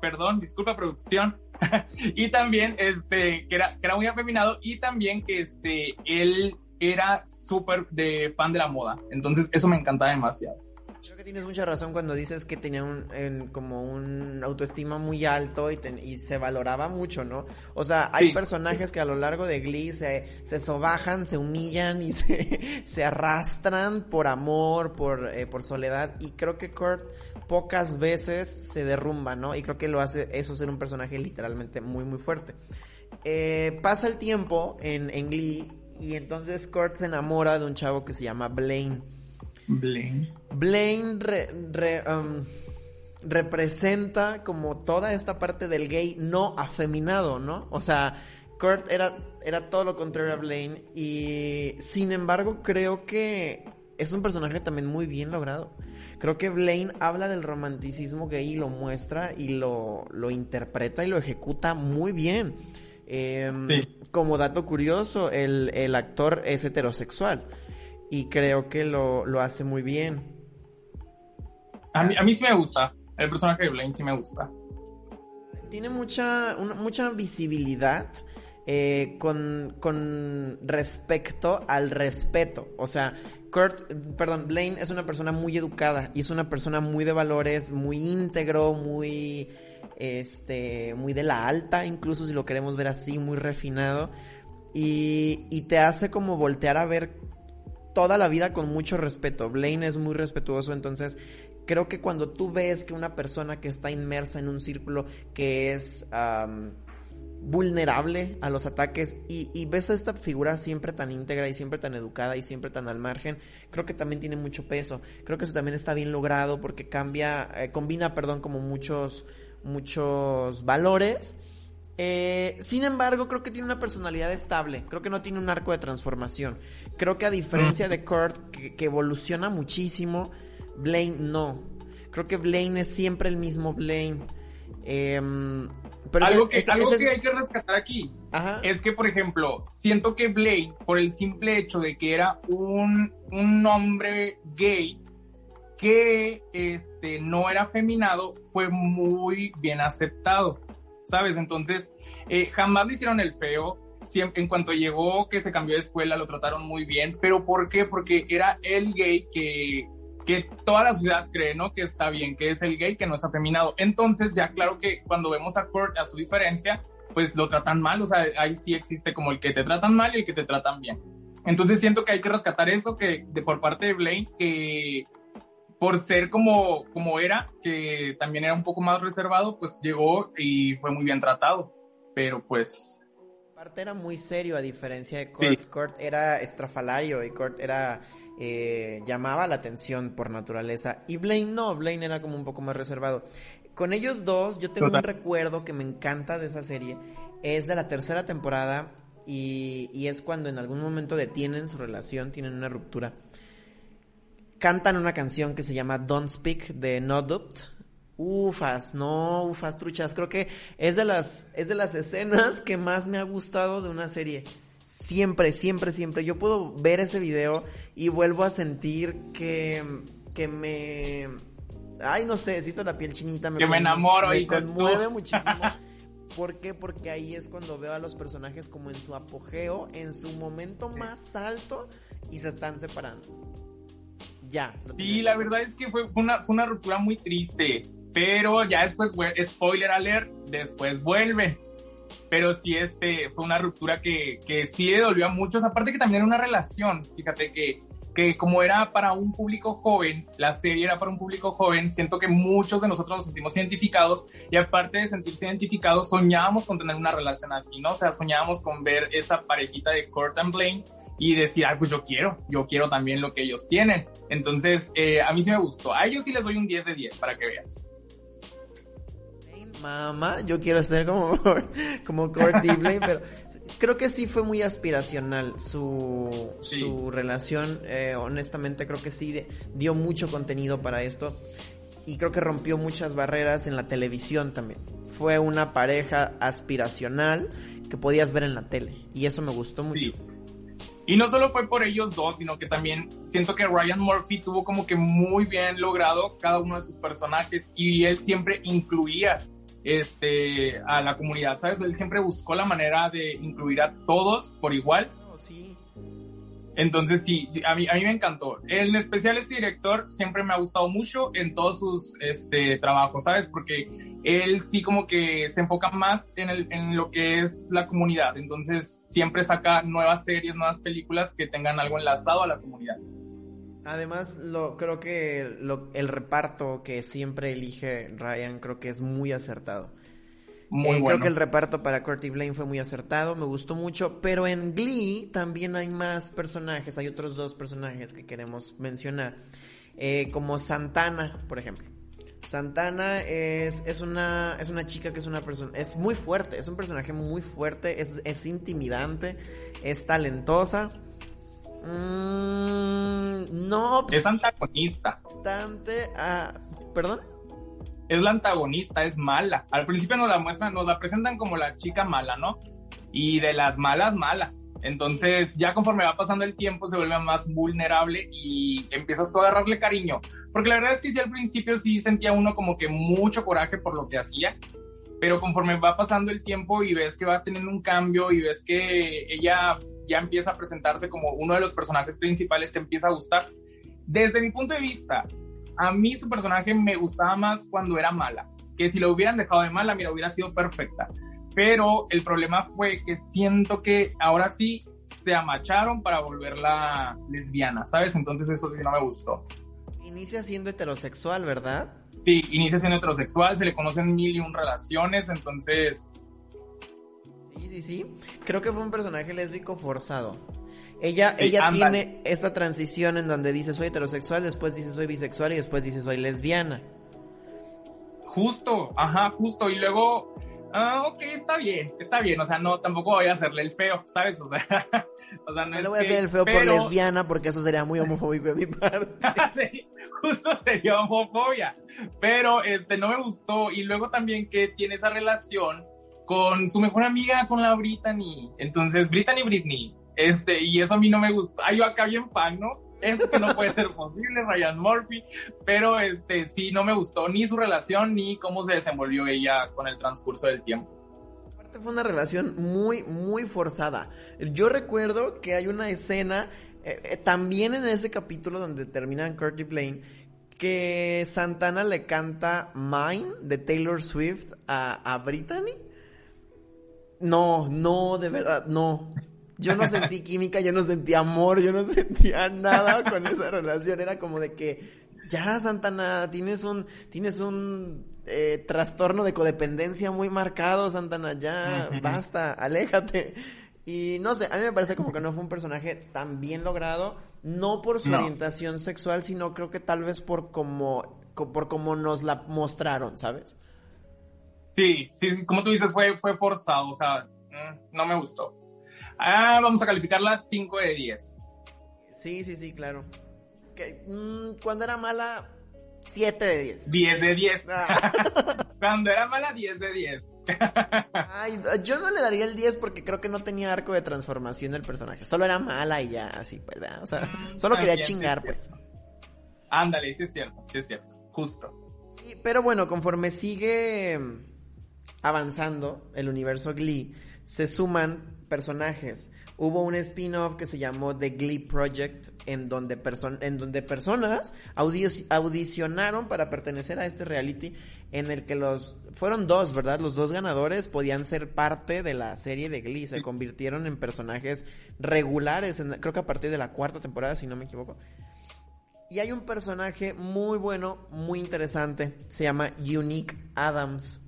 Speaker 2: perdón, disculpa producción, y también este, que era, que era muy afeminado y también que este, él era súper de fan de la moda. Entonces, eso me encantaba demasiado.
Speaker 1: Creo que tienes mucha razón cuando dices que tenía un, como un autoestima muy alto y, y, se valoraba mucho, ¿no? O sea, hay personajes que a lo largo de Glee se, se sobajan, se humillan y se, se arrastran por amor, por, eh, por soledad. Y creo que Kurt pocas veces se derrumba, ¿no? Y creo que lo hace eso ser un personaje literalmente muy, muy fuerte. Eh, pasa el tiempo en, en Glee y entonces Kurt se enamora de un chavo que se llama Blaine.
Speaker 2: Blaine.
Speaker 1: Blaine um, representa como toda esta parte del gay no afeminado, ¿no? O sea, Kurt era, era todo lo contrario a Blaine y sin embargo creo que es un personaje también muy bien logrado. Creo que Blaine habla del romanticismo gay y lo muestra y lo, lo interpreta y lo ejecuta muy bien. Em, como dato curioso, el, actor es heterosexual y creo que lo, hace muy bien.
Speaker 2: A mí, a mí sí me gusta, el personaje de Blaine sí me gusta.
Speaker 1: Tiene mucha, mucha visibilidad eh, con, con respecto al respeto. O sea, Kurt, perdón, Blaine es una persona muy educada y es una persona muy de valores, muy íntegro, muy este, muy de la alta, incluso si lo queremos ver así, muy refinado, y, y te hace como voltear a ver toda la vida con mucho respeto. Blaine es muy respetuoso, entonces creo que cuando tú ves que una persona que está inmersa en un círculo que es vulnerable a los ataques y, ves a esta figura siempre tan íntegra y siempre tan educada y siempre tan al margen, creo que también tiene mucho peso. Creo que eso también está bien logrado porque cambia, eh, combina, perdón, como muchos, muchos valores. Eh, sin embargo, creo que tiene una personalidad estable. Creo que no tiene un arco de transformación. Creo que a diferencia de Kurt, que, evoluciona muchísimo, Blaine no. Creo que Blaine es siempre el mismo Blaine. Eh,
Speaker 2: algo que, algo que hay que rescatar aquí es que, por ejemplo, siento que Blade, por el simple hecho de que era un, un hombre gay que este, no era afeminado, fue muy bien aceptado, ¿sabes? Entonces, eh, jamás le hicieron el feo. Siempre, en cuanto llegó, que se cambió de escuela, lo trataron muy bien. ¿Pero por qué? Porque era el gay que que toda la sociedad cree, ¿no? Que está bien, que es el gay, que no es afeminado. Entonces, ya claro que cuando vemos a Kurt, a su diferencia, pues lo tratan mal, o sea, ahí sí existe como el que te tratan mal y el que te tratan bien. Entonces siento que hay que rescatar eso que de por parte de Blaine, que por ser como, como era, que también era un poco más reservado, pues llegó y fue muy bien tratado. Pero pues...
Speaker 1: Parte era muy serio a diferencia de Kurt. Kurt era estrafalario y Kurt era eh, llamaba la atención por naturaleza. Y Blaine no, Blaine era como un poco más reservado. Con ellos dos, yo tengo un recuerdo que me encanta de esa serie. Es de la tercera temporada y, y es cuando en algún momento detienen su relación, tienen una ruptura. Cantan una canción que se llama Don't Speak de No Doubt. Ufas, no, ufas truchas. Creo que es de las, es de las escenas que más me ha gustado de una serie. Siempre, siempre, siempre. Yo puedo ver ese video y vuelvo a sentir que, que me... Ay, no sé, siento la piel chinita.
Speaker 2: Me que me enamoro
Speaker 1: me conmueve muchísimo. ¿Por qué? Porque ahí es cuando veo a los personajes como en su apogeo, en su momento más alto y se están separando. Ya.
Speaker 2: Sí, la verdad es que fue, una, fue una ruptura muy triste, pero ya después, spoiler alert, después vuelve pero sí este, fue una ruptura que, que sí le dolió a muchos, aparte que también era una relación, fíjate que, que como era para un público joven, la serie era para un público joven, siento que muchos de nosotros nos sentimos identificados y aparte de sentirse identificados, soñábamos con tener una relación así, ¿no? O sea, soñábamos con ver esa parejita de Kurt and Blaine y decir, ah, pues yo quiero, yo quiero también lo que ellos tienen. Entonces, eh, a mí sí me gustó. A ellos sí les doy un 10 de 10 para que veas
Speaker 1: mamá, yo quiero ser como, como Kurt pero creo que sí fue muy aspiracional su, su relación. Eh, honestamente, creo que sí dio mucho contenido para esto. Y creo que rompió muchas barreras en la televisión también. Fue una pareja aspiracional que podías ver en la tele. Y eso me gustó mucho.
Speaker 2: Y no solo fue por ellos dos, sino que también siento que Ryan Murphy tuvo como que muy bien logrado cada uno de sus personajes y él siempre incluía este, a la comunidad, ¿sabes? Él siempre buscó la manera de incluir a todos por igual. sí. Entonces sí, a mí, a mí me encantó. En especial este director siempre me ha gustado mucho en todos sus este, trabajos, ¿sabes? Porque él sí como que se enfoca más en, el, en lo que es la comunidad. Entonces siempre saca nuevas series, nuevas películas que tengan algo enlazado a la comunidad.
Speaker 1: Además, lo, creo que el reparto que siempre elige Ryan creo que es muy acertado. Muy eh, Creo que el reparto para Curtis Blaine fue muy acertado, me gustó mucho, pero en Glee también hay más personajes, hay otros dos personajes que queremos mencionar, eh, como Santana, por ejemplo. Santana es, es, una, es una chica que es una persona, es muy fuerte, es un personaje muy fuerte, es, es intimidante, es talentosa
Speaker 2: Mm, no. Pues, es antagonista.
Speaker 1: Bastante. Ah, ¿Perdón?
Speaker 2: Es la antagonista, es mala. Al principio nos la muestran, nos la presentan como la chica mala, ¿no? Y de las malas, malas. Entonces, ya conforme va pasando el tiempo, se vuelve más vulnerable y empiezas tú a agarrarle cariño. Porque la verdad es que sí, al principio sí sentía uno como que mucho coraje por lo que hacía pero conforme va pasando el tiempo y ves que va teniendo un cambio y ves que ella ya empieza a presentarse como uno de los personajes principales, te empieza a gustar. Desde mi punto de vista, a mí su personaje me gustaba más cuando era mala, que si lo hubieran dejado de mala, mira, hubiera sido perfecta. Pero el problema fue que siento que ahora sí se amacharon para volverla lesbiana, ¿sabes? Entonces eso sí no me gustó.
Speaker 1: Inicia siendo heterosexual, ¿verdad?
Speaker 2: Sí, inicia siendo heterosexual, se le conocen mil y un relaciones, entonces
Speaker 1: Sí, sí, sí. Creo que fue un personaje lésbico forzado. Ella, ella tiene esta transición en donde dice soy heterosexual, después dice soy bisexual y después dice soy lesbiana.
Speaker 2: Justo, ajá, justo. Y luego ah, ok, está bien, está bien, o sea, no, tampoco voy a hacerle el feo, ¿sabes? O sea,
Speaker 1: o sea no, le voy a hacer el feo por lesbiana porque eso sería muy homofóbico de mi parte.
Speaker 2: sí, justo sería homofobia, pero este, no me gustó y luego también que tiene esa relación con su mejor amiga, con la Brittany, entonces, Brittany Britney, este, y eso a mí no me gustó, ay, yo acá bien fan, ¿no? es que no puede ser posible, Ryan Murphy, pero este sí, no me gustó ni su relación ni cómo se desenvolvió ella con el transcurso del tiempo.
Speaker 1: Aparte fue una relación muy, muy forzada. Yo recuerdo que hay una escena, eh, eh, también en ese capítulo donde terminan Kurt y Blaine, que Santana le canta Mine de Taylor Swift a, a Brittany. No, no, de verdad, no. Yo no sentí química, yo no sentí amor, yo no sentía nada con esa relación. Era como de que, ya, Santana, tienes un, tienes un eh, trastorno de codependencia muy marcado, Santana, ya, basta, aléjate. Y no sé, a mí me parece como que no fue un personaje tan bien logrado, no por su orientación sexual, sino creo que tal vez por como, por como nos la mostraron, ¿sabes?
Speaker 2: Sí, sí, como tú dices, fue, fue forzado, o sea, mm, no me gustó. Ah, vamos a calificarla 5 de 10.
Speaker 1: Sí, sí, sí, claro. Mm, cuando era mala, 7 de 10.
Speaker 2: 10 de 10. Ah. cuando era mala, 10 de 10.
Speaker 1: Ay, yo no le daría el 10 porque creo que no tenía arco de transformación del personaje. Solo era mala y ya, así, pues, O sea, mm, solo quería chingar, pues.
Speaker 2: Ándale, sí es cierto, sí es cierto. Justo.
Speaker 1: pero bueno, conforme sigue avanzando el universo Glee, se suman personajes. Hubo un spin-off que se llamó The Glee Project, en donde, en donde personas audicionaron para pertenecer a este reality, en el que los, fueron dos, ¿verdad? Los dos ganadores podían ser parte de la serie de Glee, se convirtieron en personajes regulares, creo que a partir de la cuarta temporada, si no me equivoco. Y hay un personaje muy bueno, muy interesante, se llama Unique Adams.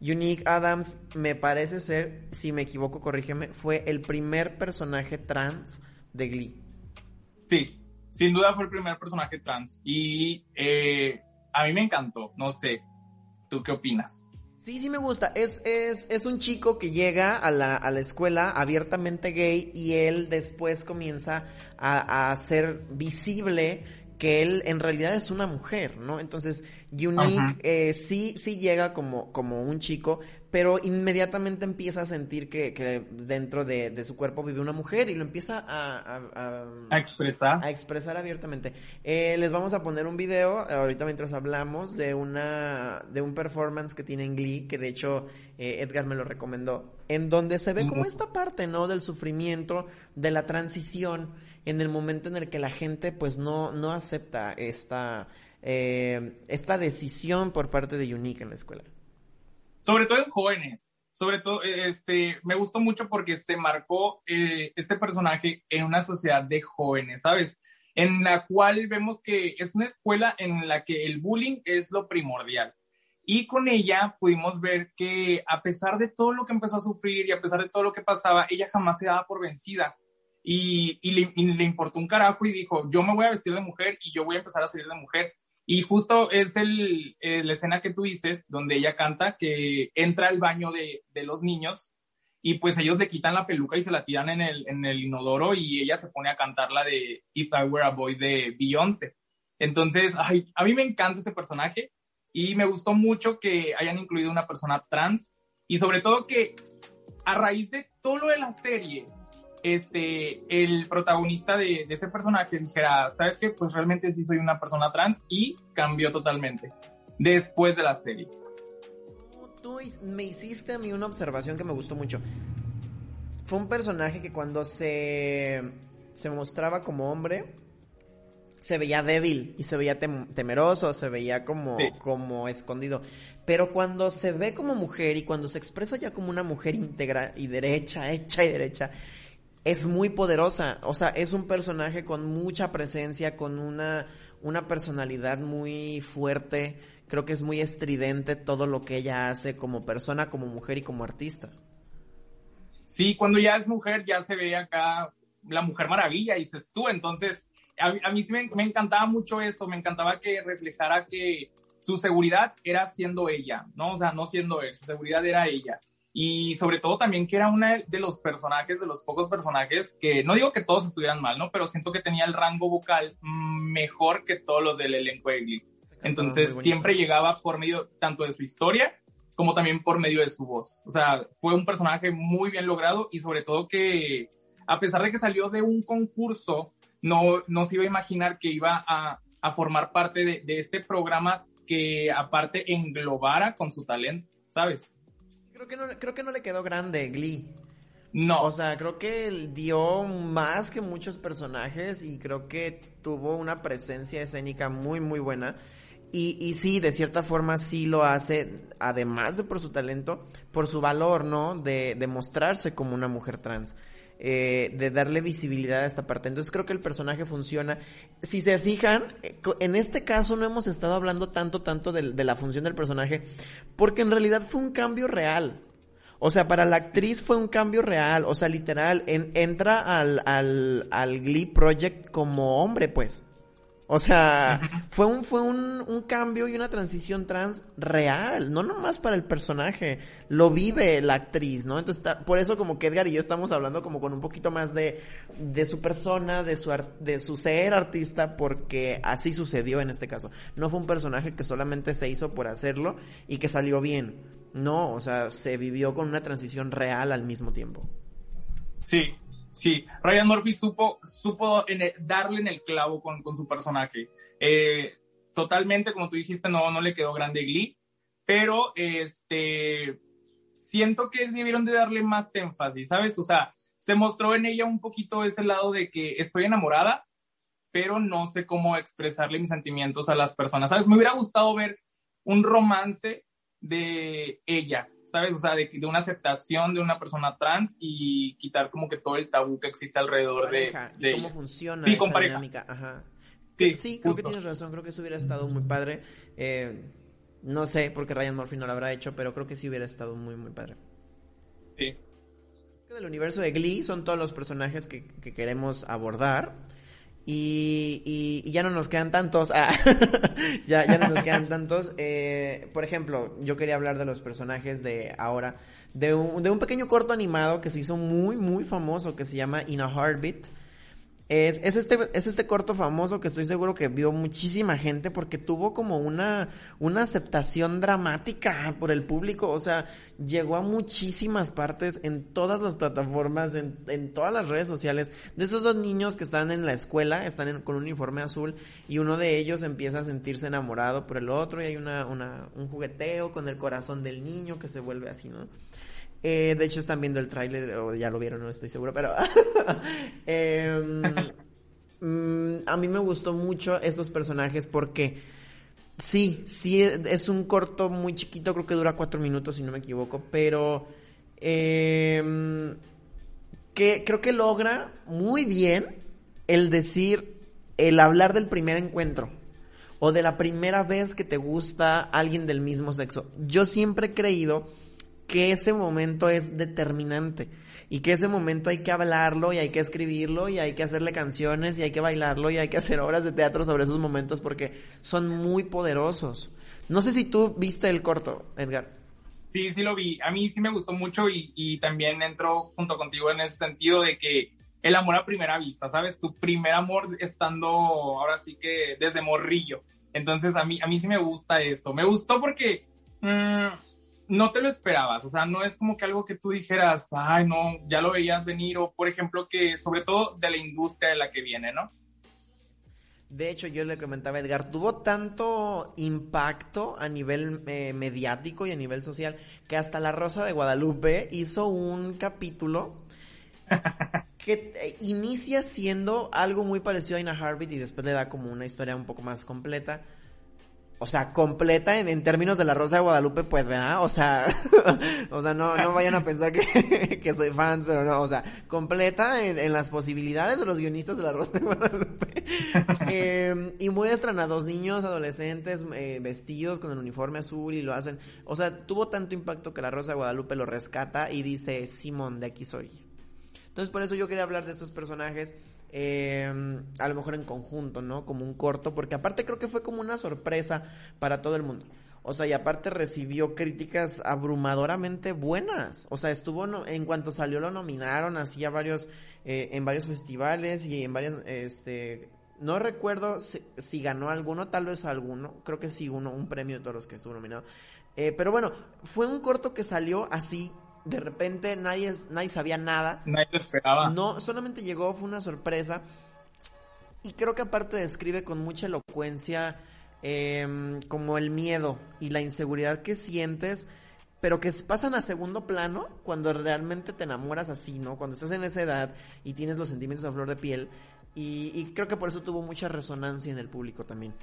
Speaker 1: Unique Adams me parece ser, si me equivoco, corrígeme, fue el primer personaje trans de Glee.
Speaker 2: Sí, sin duda fue el primer personaje trans. Y eh, a mí me encantó, no sé, ¿tú qué opinas?
Speaker 1: Sí, sí me gusta. Es, es, es un chico que llega a la, a la escuela abiertamente gay y él después comienza a, a ser visible que él en realidad es una mujer, ¿no? Entonces, Unique eh, sí, sí llega como, como un chico, pero inmediatamente empieza a sentir que, dentro de, su cuerpo vive una mujer y lo empieza a,
Speaker 2: a, expresar.
Speaker 1: A expresar abiertamente. Eh, les vamos a poner un video, ahorita mientras hablamos, de una de un performance que tiene en Glee, que de hecho eh, Edgar me lo recomendó, en donde se ve como esta parte, ¿no? Del sufrimiento, de la transición en el momento en el que la gente pues no, no acepta esta, eh, esta decisión por parte de Unique en la escuela.
Speaker 2: Sobre todo en jóvenes, sobre todo, este, me gustó mucho porque se marcó eh, este personaje en una sociedad de jóvenes, ¿sabes? En la cual vemos que es una escuela en la que el bullying es lo primordial. Y con ella pudimos ver que a pesar de todo lo que empezó a sufrir y a pesar de todo lo que pasaba, ella jamás se daba por vencida y, le, importó un carajo y dijo, yo me voy a vestir de mujer y yo voy a empezar a salir de mujer. Y justo es el, eh, la escena que tú dices, donde ella canta, que entra al baño de, de, los niños y pues ellos le quitan la peluca y se la tiran en el, en el inodoro y ella se pone a cantar la de If I Were a Boy de Beyoncé. Entonces, ay, a mí me encanta ese personaje y me gustó mucho que hayan incluido una persona trans y sobre todo que a raíz de todo lo de la serie, este, el protagonista de, ese personaje dijera, ¿sabes qué? Pues realmente sí soy una persona trans y cambió totalmente después de la serie.
Speaker 1: Tú, me hiciste a mí una observación que me gustó mucho. Fue un personaje que cuando se, se mostraba como hombre, se veía débil y se veía temeroso, se veía como, como escondido. Pero cuando se ve como mujer y cuando se expresa ya como una mujer íntegra y derecha, hecha y derecha, es muy poderosa. O sea, es un personaje con mucha presencia, con una, una personalidad muy fuerte. Creo que es muy estridente todo lo que ella hace como persona, como mujer y como artista.
Speaker 2: Sí, cuando ya es mujer, ya se ve acá la mujer maravilla, dices tú. Entonces, a, mí sí me, me, encantaba mucho eso, me encantaba que reflejara que su seguridad era siendo ella, ¿no? O sea, no siendo él, su seguridad era ella. Y sobre todo también que era una de los personajes, de los pocos personajes que, no digo que todos estuvieran mal, ¿no? Pero siento que tenía el rango vocal mejor que todos los del elenco de Glee. Entonces siempre llegaba por medio tanto de su historia como también por medio de su voz. O sea, fue un personaje muy bien logrado y sobre todo que a pesar de que salió de un concurso, no, no se iba a imaginar que iba a, a formar parte de, de, este programa que aparte englobara con su talento, ¿sabes?
Speaker 1: Creo que no, creo que no le quedó grande Glee.
Speaker 2: No.
Speaker 1: O sea, creo que dio más que muchos personajes y creo que tuvo una presencia escénica muy, muy buena. Y, y sí, de cierta forma sí lo hace, además de por su talento, por su valor, ¿no? De, de mostrarse como una mujer trans. Eh, de darle visibilidad a esta parte. Entonces creo que el personaje funciona. Si se fijan, eh, en este caso no hemos estado hablando tanto, tanto de, de la función del personaje, porque en realidad fue un cambio real. O sea, para la actriz fue un cambio real. O sea, literal, en, entra al, al, al Glee Project como hombre, pues. O sea, fue un, fue un, un, cambio y una transición trans real, no nomás para el personaje, lo vive la actriz, ¿no? Entonces, por eso como que Edgar y yo estamos hablando como con un poquito más de, de su persona, de su, de su ser artista, porque así sucedió en este caso. No fue un personaje que solamente se hizo por hacerlo y que salió bien. No, o sea, se vivió con una transición real al mismo tiempo.
Speaker 2: Sí, Sí, Ryan Murphy supo, supo darle en el clavo con, con su personaje. Eh, totalmente, como tú dijiste, no, no le quedó grande Glee, pero este, siento que debieron de darle más énfasis, ¿sabes? O sea, se mostró en ella un poquito ese lado de que estoy enamorada, pero no sé cómo expresarle mis sentimientos a las personas, ¿sabes? Me hubiera gustado ver un romance de ella, ¿sabes? O sea, de, de, una aceptación de una persona trans y quitar como que todo el tabú que existe alrededor de, de,
Speaker 1: cómo funciona sí, esa dinámica. Ajá. Sí, sí creo que tienes razón, creo que eso hubiera estado muy padre. Eh, no sé, porque Ryan Murphy no lo habrá hecho, pero creo que sí hubiera estado muy, muy padre.
Speaker 2: Sí.
Speaker 1: Del universo de Glee son todos los personajes que, que queremos abordar. Y, y, ya no nos quedan tantos. Ah, ya, ya no nos quedan tantos. Eh, por ejemplo, yo quería hablar de los personajes de ahora. De un, de un pequeño corto animado que se hizo muy, muy famoso que se llama In a Heartbeat. Es, es, este, es este corto famoso que estoy seguro que vio muchísima gente porque tuvo como una, una aceptación dramática por el público. O sea, llegó a muchísimas partes en todas las plataformas, en, en todas las redes sociales. De esos dos niños que están en la escuela, están en, con un uniforme azul y uno de ellos empieza a sentirse enamorado por el otro y hay una, una, un jugueteo con el corazón del niño que se vuelve así, ¿no? Eh, de hecho, están viendo el tráiler, o ya lo vieron, no estoy seguro, pero... eh, mm, a mí me gustó mucho estos personajes porque... Sí, sí, es un corto muy chiquito, creo que dura cuatro minutos si no me equivoco, pero... Eh, que creo que logra muy bien el decir, el hablar del primer encuentro o de la primera vez que te gusta alguien del mismo sexo. Yo siempre he creído que ese momento es determinante y que ese momento hay que hablarlo y hay que escribirlo y hay que hacerle canciones y hay que bailarlo y hay que hacer obras de teatro sobre esos momentos porque son muy poderosos. No sé si tú viste el corto, Edgar.
Speaker 2: Sí, sí lo vi. A mí sí me gustó mucho y, también entro junto contigo en ese sentido de que el amor a primera vista, ¿sabes? Tu primer amor estando ahora sí que desde morrillo. Entonces a mí, a mí sí me gusta eso. Me gustó porque... Mmm, no te lo esperabas, o sea, no es como que algo que tú dijeras, ay, no, ya lo veías venir, o por ejemplo, que sobre todo de la industria de la que viene, ¿no?
Speaker 1: De hecho, yo le comentaba a Edgar, tuvo tanto impacto a nivel eh, mediático y a nivel social que hasta La Rosa de Guadalupe hizo un capítulo que eh, inicia siendo algo muy parecido a Ina Heartbeat y después le da como una historia un poco más completa o sea, completa en, en, términos de la Rosa de Guadalupe, pues, ¿verdad? O sea, o sea, no, no vayan a pensar que, que soy fans, pero no, o sea, completa en, en, las posibilidades de los guionistas de la Rosa de Guadalupe. Eh, y muestran a dos niños adolescentes eh, vestidos con el uniforme azul y lo hacen. O sea, tuvo tanto impacto que la Rosa de Guadalupe lo rescata y dice, Simón, de aquí soy. Entonces, por eso yo quería hablar de estos personajes. Eh, a lo mejor en conjunto, ¿no? Como un corto, porque aparte creo que fue como una sorpresa para todo el mundo. O sea, y aparte recibió críticas abrumadoramente buenas. O sea, estuvo, no, en cuanto salió lo nominaron así a varios, eh, en varios festivales y en varios, este, no recuerdo si, ganó alguno, tal vez alguno, creo que sí, uno, un premio de todos los que estuvo nominado. Eh, pero bueno, fue un corto que salió así, de repente nadie, nadie sabía nada.
Speaker 2: Nadie lo esperaba.
Speaker 1: No, solamente llegó, fue una sorpresa. Y creo que aparte describe con mucha elocuencia eh, como el miedo y la inseguridad que sientes, pero que pasan a segundo plano cuando realmente te enamoras así, ¿no? Cuando estás en esa edad y tienes los sentimientos a flor de piel. Y, creo que por eso tuvo mucha resonancia en el público también.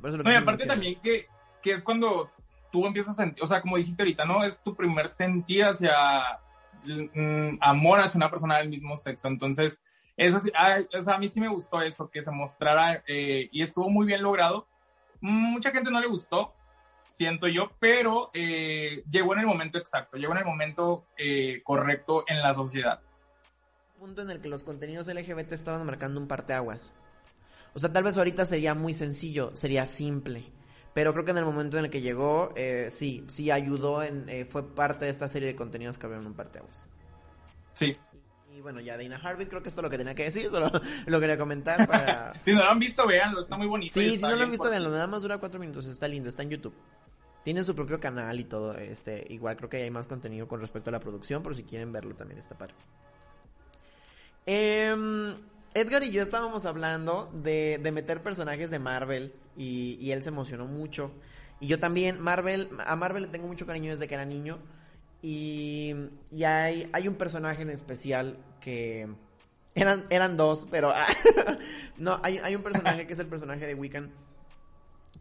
Speaker 2: no, y aparte también que, que es cuando tú empiezas a sentir, o sea, como dijiste ahorita, ¿no? Es tu primer sentir hacia mm, amor hacia una persona del mismo sexo. Entonces, eso sí, o sea, a mí sí me gustó eso, que se mostrara eh, y estuvo muy bien logrado mucha gente no le gustó, siento yo, pero eh, llegó en el momento exacto, llegó en el momento eh, correcto en la sociedad.
Speaker 1: Punto en el que los contenidos LGBT estaban marcando un parteaguas. O sea, tal vez ahorita sería muy sencillo, sería simple. Pero creo que en el momento en el que llegó, eh, sí, sí ayudó, en, fue parte de esta serie de contenidos que abrieron un parteaguas.
Speaker 2: Sí,
Speaker 1: y bueno, ya Dana Harvey creo que esto es lo que tenía que decir, solo lo quería comentar para...
Speaker 2: si no lo han visto, véanlo, está muy bonito.
Speaker 1: Sí, si no lo han visto, véanlo, nada más dura cuatro minutos, está lindo, está en YouTube. Tiene su propio canal y todo, este, igual creo que hay más contenido con respecto a la producción, por si quieren verlo también está padre. Em, Edgar y yo estábamos hablando de, de meter personajes de Marvel y, y él se emocionó mucho. Y yo también, Marvel, a Marvel le tengo mucho cariño desde que era niño. Y, y hay, hay un personaje en especial que eran, eran dos, pero no, hay, hay un personaje que es el personaje de Wiccan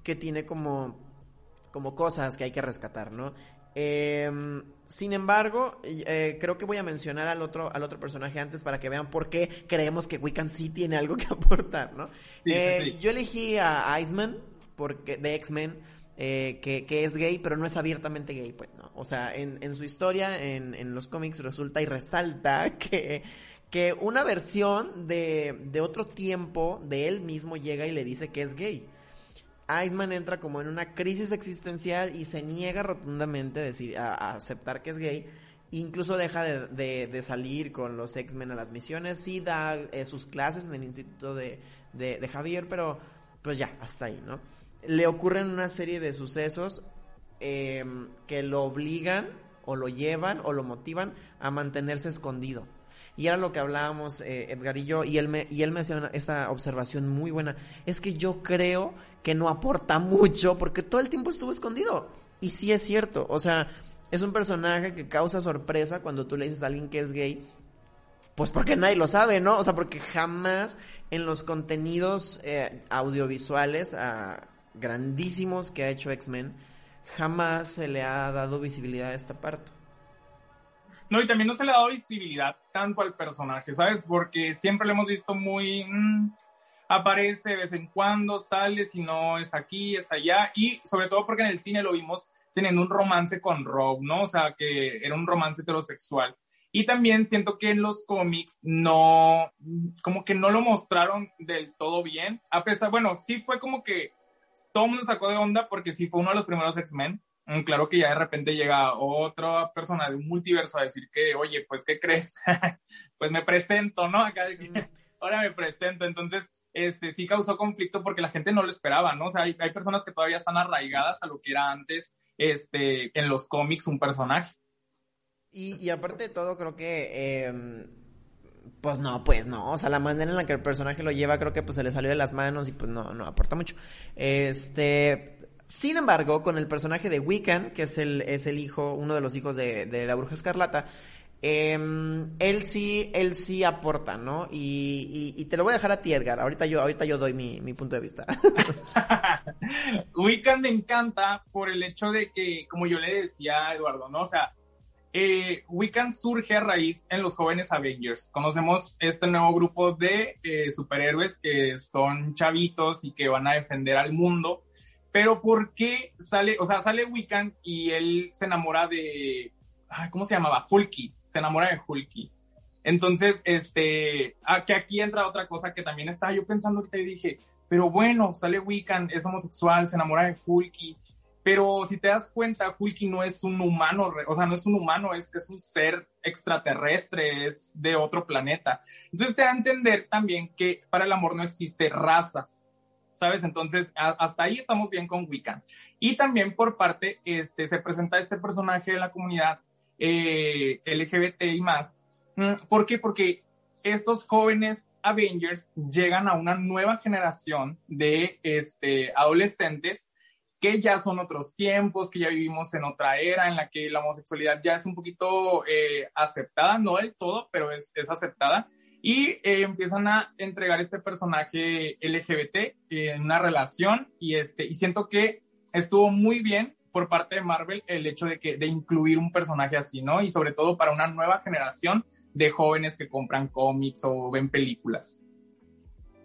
Speaker 1: que tiene como, como cosas que hay que rescatar, ¿no? Em, sin embargo, eh, creo que voy a mencionar al otro, al otro personaje antes para que vean por qué creemos que Wiccan sí tiene algo que aportar, ¿no? Eh, yo elegí a Iceman porque, de X-Men eh, que, que, es gay, pero no es abiertamente gay, pues, ¿no? O sea, en, en su historia, en, en, los cómics resulta y resalta que, que una versión de, de otro tiempo de él mismo llega y le dice que es gay. Iceman entra como en una crisis existencial y se niega rotundamente a, aceptar que es gay. Incluso deja de, salir con los X-Men a las misiones. Sí da eh, sus clases en el instituto de, Javier, pero pues ya, hasta ahí, ¿no? le ocurren una serie de sucesos em, que lo obligan o lo llevan o lo motivan a mantenerse escondido. Y era lo que hablábamos eh, Edgar y yo, y él me, y él me hacía esa observación muy buena. Es que yo creo que no aporta mucho porque todo el tiempo estuvo escondido. Y sí es cierto, o sea, es un personaje que causa sorpresa cuando tú le dices a alguien que es gay. Pues porque nadie lo sabe, ¿no? O sea, porque jamás en los contenidos eh, audiovisuales grandísimos que ha hecho X-Men, jamás se le ha dado visibilidad a esta parte.
Speaker 2: No, y también no se le ha dado visibilidad tanto al personaje, ¿sabes? Porque siempre lo hemos visto muy... Mm, aparece de vez en cuando, sale, si no es aquí, es allá, y sobre todo porque en el cine lo vimos teniendo un romance con Rob, ¿no? O sea, que era un romance heterosexual. Y también siento que en los cómics no, como que no lo mostraron del todo bien, a pesar, bueno, sí fue como que todo el mundo sacó de onda porque sí fue uno de los primeros X-Men. Claro que ya de repente llega otra persona de un multiverso a decir que, oye, pues, ¿qué crees? pues me presento, ¿no? Acá, ahora me presento. Entonces, este, sí causó conflicto porque la gente no lo esperaba, ¿no? O sea, hay, personas que todavía están arraigadas a lo que era antes, este, en los cómics un personaje.
Speaker 1: Y, aparte de todo, creo que em, pues no, pues no, o sea, la manera en la que el personaje lo lleva creo que pues se le salió de las manos y pues no, no aporta mucho. Este, sin embargo, con el personaje de Wiccan, que es el, es el hijo, uno de los hijos de, de la bruja escarlata, eh, él sí, él sí aporta, ¿no? Y, y, te lo voy a dejar a ti, Edgar. Ahorita yo, ahorita yo doy mi, mi punto de vista.
Speaker 2: Wiccan me encanta por el hecho de que, como yo le decía a Eduardo, ¿no? O sea, eh, Wiccan surge a raíz en los jóvenes Avengers. Conocemos este nuevo grupo de eh, superhéroes que son chavitos y que van a defender al mundo. Pero ¿por qué sale, o sea, sale Wiccan y él se enamora de, ¿cómo se llamaba? Hulky, se enamora de Hulky. Entonces, este, que aquí entra otra cosa que también estaba yo pensando ahorita y dije, pero bueno, sale Wiccan, es homosexual, se enamora de Hulky, pero si te das cuenta, Hulky no es un humano, o sea, no es un humano, es, es un ser extraterrestre, es de otro planeta. Entonces te da a entender también que para el amor no existe razas, ¿sabes? Entonces, hasta ahí estamos bien con Wiccan. Y también por parte, este, se presenta este personaje de la comunidad eh, LGBT y más. Mm, ¿Por qué? Porque estos jóvenes Avengers llegan a una nueva generación de este, adolescentes que ya son otros tiempos, que ya vivimos en otra era en la que la homosexualidad ya es un poquito eh, aceptada, no del todo, pero es, es aceptada. Y eh, empiezan a entregar este personaje LGBT en una relación y, este, y siento que estuvo muy bien por parte de Marvel el hecho de, que, de incluir un personaje así, ¿no? Y sobre todo para una nueva generación de jóvenes que compran cómics o ven películas.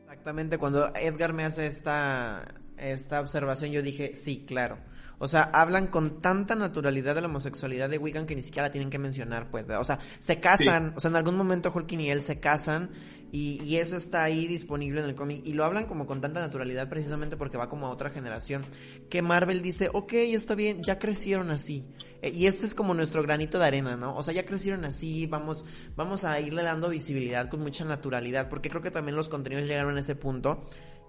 Speaker 1: Exactamente, cuando Edgar me hace esta, esta observación, yo dije, sí, claro. O sea, hablan con tanta naturalidad de la homosexualidad de Wiccan que ni siquiera la tienen que mencionar, pues. O sea, se casan, o sea, en algún momento Hulk y él se casan y, y eso está ahí disponible en el cómic y lo hablan como con tanta naturalidad precisamente porque va como a otra generación. Que Marvel dice, ok, está bien, ya crecieron así. E, y este es como nuestro granito de arena, ¿no? O sea, ya crecieron así, vamos, vamos a irle dando visibilidad con mucha naturalidad, porque creo que también los contenidos llegaron a ese punto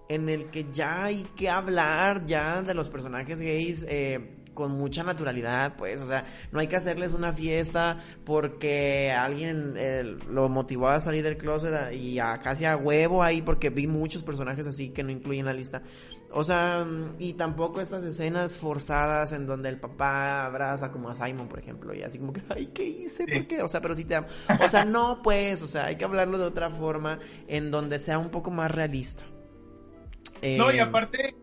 Speaker 1: en el que ya hay que hablar ya de los personajes gays eh, con mucha naturalidad, pues, o sea, no hay que hacerles una fiesta porque alguien eh, lo motivó a salir del closet y a casi a huevo ahí porque vi muchos personajes así que no incluyen la lista. O sea, y tampoco estas escenas forzadas en donde el papá abraza como a Simon, por ejemplo, y así como que, ay, ¿qué hice? ¿Por qué? O sea, pero sí te amo. O sea, no, pues, o sea, hay que hablarlo de otra forma en donde sea un poco más realista.
Speaker 2: No, y em, aparte,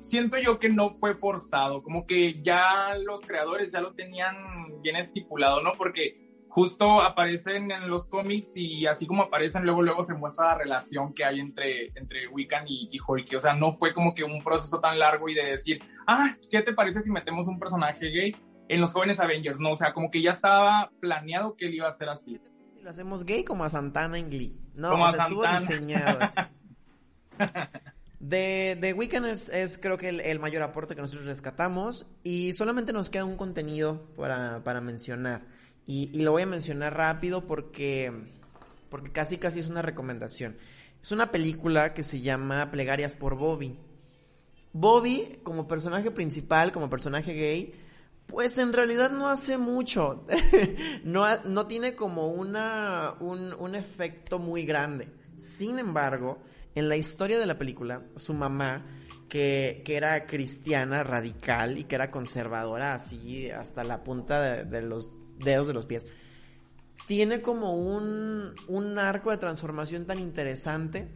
Speaker 2: siento yo que no fue forzado, como que ya los creadores ya lo tenían bien estipulado, ¿no? Porque justo aparecen en los cómics y así como aparecen, luego luego se muestra la relación que hay entre, entre Wiccan y, y Hulk. O sea, no fue como que un proceso tan largo y de decir, ah, ¿qué te parece si metemos un personaje gay en los jóvenes Avengers? No, o sea, como que ya estaba planeado que él iba a ser así.
Speaker 1: Si lo hacemos gay como a Santana en Glee. No, como o sea, estuvo diseñado así. De, de Weekend es, es creo que el, mayor aporte que nosotros rescatamos y solamente nos queda un contenido para, para mencionar y, y, lo voy a mencionar rápido porque, porque casi casi es una recomendación. Es una película que se llama Plegarias por Bobby. Bobby como personaje principal, como personaje gay, pues en realidad no hace mucho. no, no tiene como una, un, un efecto muy grande. Sin embargo, en la historia de la película, su mamá, que, era cristiana, radical y que era conservadora, así hasta la punta de, los dedos de los pies, tiene como un, arco de transformación tan interesante.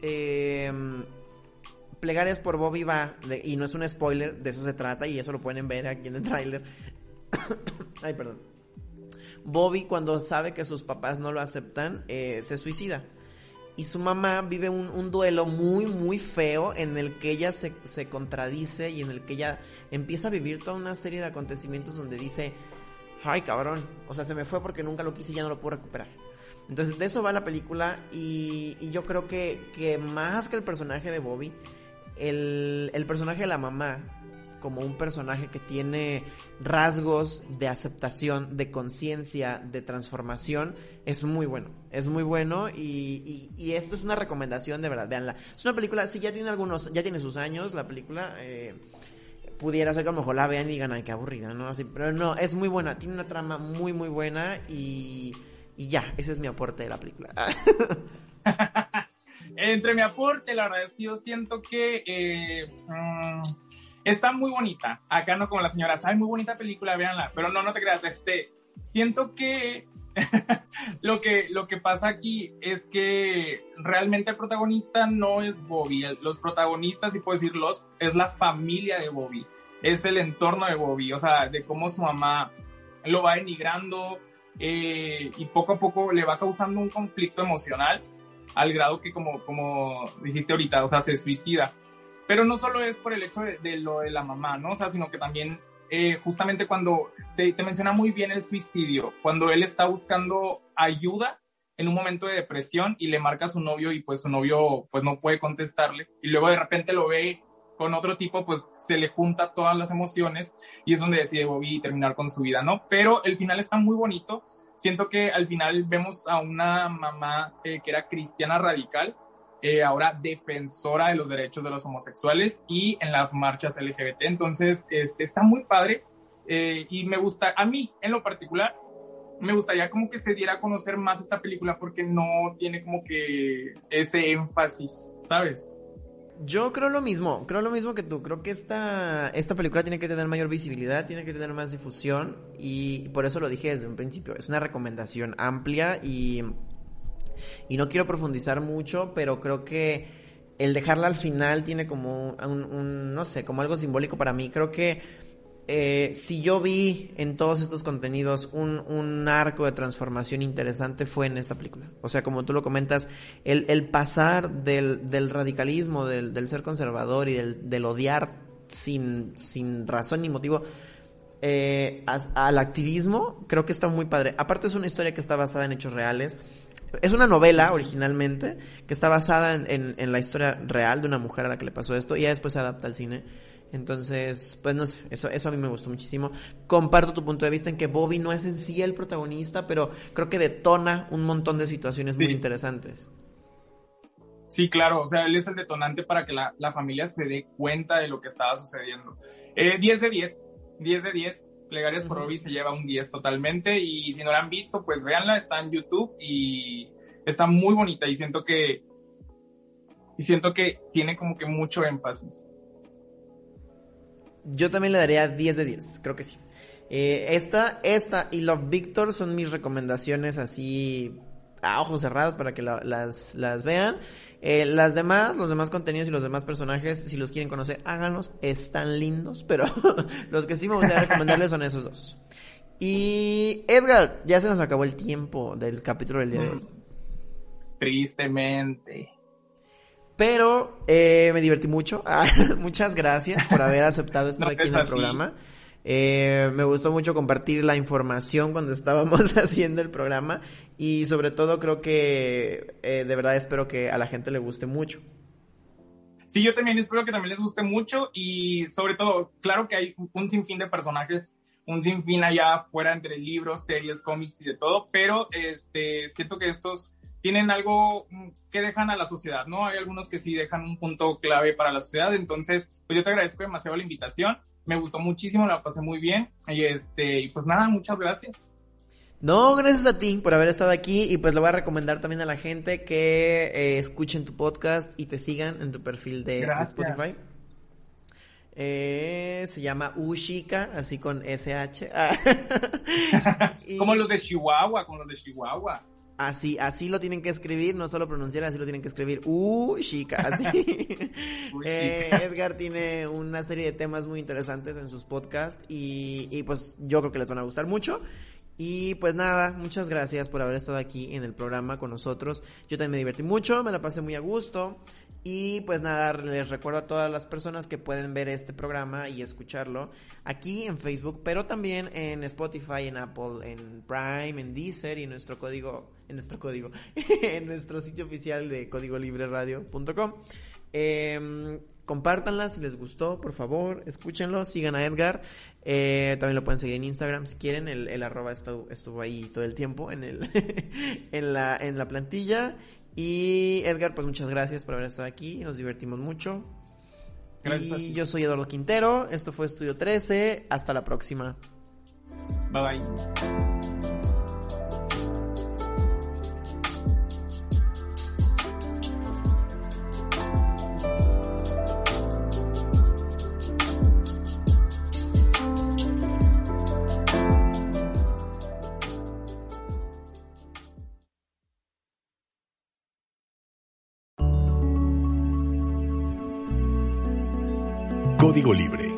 Speaker 1: Em, Plegarias por Bobby va, y no es un spoiler, de eso se trata, y eso lo pueden ver aquí en el tráiler. Ay, perdón. Bobby, cuando sabe que sus papás no lo aceptan, eh, se suicida y su mamá vive un, duelo muy, muy feo en el que ella se, se, contradice y en el que ella empieza a vivir toda una serie de acontecimientos donde dice, ay cabrón, o sea, se me fue porque nunca lo quise y ya no lo puedo recuperar. Entonces, de eso va la película y, y yo creo que, que, más que el personaje de Bobby, el, el personaje de la mamá como un personaje que tiene rasgos de aceptación, de conciencia, de transformación, es muy bueno. Es muy bueno y, esto es una recomendación de verdad, véanla. Es una película, si ya tiene algunos, ya tiene sus años la película, eh, pudiera ser que a lo mejor la vean y digan, ay, qué aburrida, ¿no? Así, pero no, es muy buena, tiene una trama muy, muy buena y, y ya, ese es mi aporte de la película.
Speaker 2: Entre mi aporte, la verdad yo siento que... Eh, mm, Está muy bonita. Acá no como la señora, ay, muy bonita película, véanla. Pero no, no te creas, este, siento que lo que lo que pasa aquí es que realmente el protagonista no es Bobby. Los protagonistas, si puedo decirlos, es la familia de Bobby. Es el entorno de Bobby, o sea, de cómo su mamá lo va denigrando eh, y poco a poco le va causando un conflicto emocional al grado que como, como dijiste ahorita, o sea, se suicida. Pero no solo es por el hecho de, lo de la mamá, ¿no? O sea, sino que también eh, justamente cuando te, menciona muy bien el suicidio, cuando él está buscando ayuda en un momento de depresión y le marca a su novio y pues su novio pues no puede contestarle y luego de repente lo ve con otro tipo, pues se le junta todas las emociones y es donde decide Bobby terminar con su vida, ¿no? Pero el final está muy bonito. Siento que al final vemos a una mamá eh, que era cristiana radical, eh, ahora defensora de los derechos de los homosexuales y en las marchas LGBT. Entonces, este, está muy padre eh, y me gusta, a mí en lo particular, me gustaría como que se diera a conocer más esta película porque no tiene como que ese énfasis, ¿sabes?
Speaker 1: Yo creo lo mismo, creo lo mismo que tú. Creo que esta, esta película tiene que tener mayor visibilidad, tiene que tener más difusión y por eso lo dije desde un principio. Es una recomendación amplia y, y no quiero profundizar mucho, pero creo que el dejarla al final tiene como un no sé, como algo simbólico para mí. Creo que eh, si yo vi en todos estos contenidos un, arco de transformación interesante fue en esta película. O sea, como tú lo comentas, el, pasar del, radicalismo, del, ser conservador y del, odiar sin, razón ni motivo eh, al activismo, creo que está muy padre. Aparte es una historia que está basada en hechos reales. Es una novela originalmente que está basada en, en la historia real de una mujer a la que le pasó esto y ya después se adapta al cine. Entonces, pues no sé, eso, eso a mí me gustó muchísimo. Comparto tu punto de vista en que Bobby no es en sí el protagonista, pero creo que detona un montón de situaciones muy interesantes.
Speaker 2: Sí, claro, o sea, él es el detonante para que la, familia se dé cuenta de lo que estaba sucediendo. Eh, 10 de 10, 10 de 10. Plegarias por Bobby se lleva un 10 totalmente y si no la han visto, pues véanla, está en YouTube y está muy bonita y siento que y siento que tiene como que mucho énfasis.
Speaker 1: Yo también le daría 10 de 10, creo que sí. Eh, esta, esta y Love Victor son mis recomendaciones así a ojos cerrados para que las, las vean. Eh, las demás, los demás contenidos y los demás personajes, si los quieren conocer, háganlos. Están lindos, pero los que sí me gustaría recomendarles son esos dos. Y Edgar, ya se nos acabó el tiempo del capítulo del día de hoy.
Speaker 2: Tristemente.
Speaker 1: Pero eh, me divertí mucho. Ah, muchas gracias por haber aceptado estar aquí en el programa. Eh, me gustó mucho compartir la información cuando estábamos haciendo el programa y sobre todo creo que eh, de verdad espero que a la gente le guste mucho.
Speaker 2: Sí, yo también espero que también les guste mucho y sobre todo, claro que hay un sinfín de personajes, un sinfín allá fuera entre libros, series, cómics y de todo, pero este siento que estos tienen algo que dejan a la sociedad, ¿no? Hay algunos que sí dejan un punto clave para la sociedad, entonces, pues yo te agradezco demasiado la invitación, me gustó muchísimo, la pasé muy bien, y este, y pues nada, muchas gracias.
Speaker 1: No, gracias a ti por haber estado aquí y pues le voy a recomendar también a la gente que eh, escuchen tu podcast y te sigan en tu perfil de, Spotify. Eh, se llama Ushika, así con SH.
Speaker 2: Como los de Chihuahua, como los de Chihuahua.
Speaker 1: Así, así lo tienen que escribir, no solo pronunciar, así lo tienen que escribir. Uh, chica, así. eh, Edgar tiene una serie de temas muy interesantes en sus podcasts y, y pues yo creo que les van a gustar mucho. Y pues nada, muchas gracias por haber estado aquí en el programa con nosotros. Yo también me divertí mucho, me la pasé muy a gusto. Y pues nada, les recuerdo a todas las personas que pueden ver este programa y escucharlo aquí en Facebook, pero también en Spotify, en Apple, en Prime, en Deezer y en nuestro código, en nuestro código, en nuestro sitio oficial de códigolibreradio.com. Eh, em, compártanla si les gustó, por favor, escúchenlo, sigan a Edgar. Eh, también lo pueden seguir en Instagram si quieren, el, el arroba estuvo, estuvo, ahí todo el tiempo en, el en, la, en la plantilla. Y Edgar, pues muchas gracias por haber estado aquí, nos divertimos mucho. y yo soy Eduardo Quintero, esto fue Estudio 13, hasta la próxima.
Speaker 2: Bye bye.
Speaker 3: Código Libre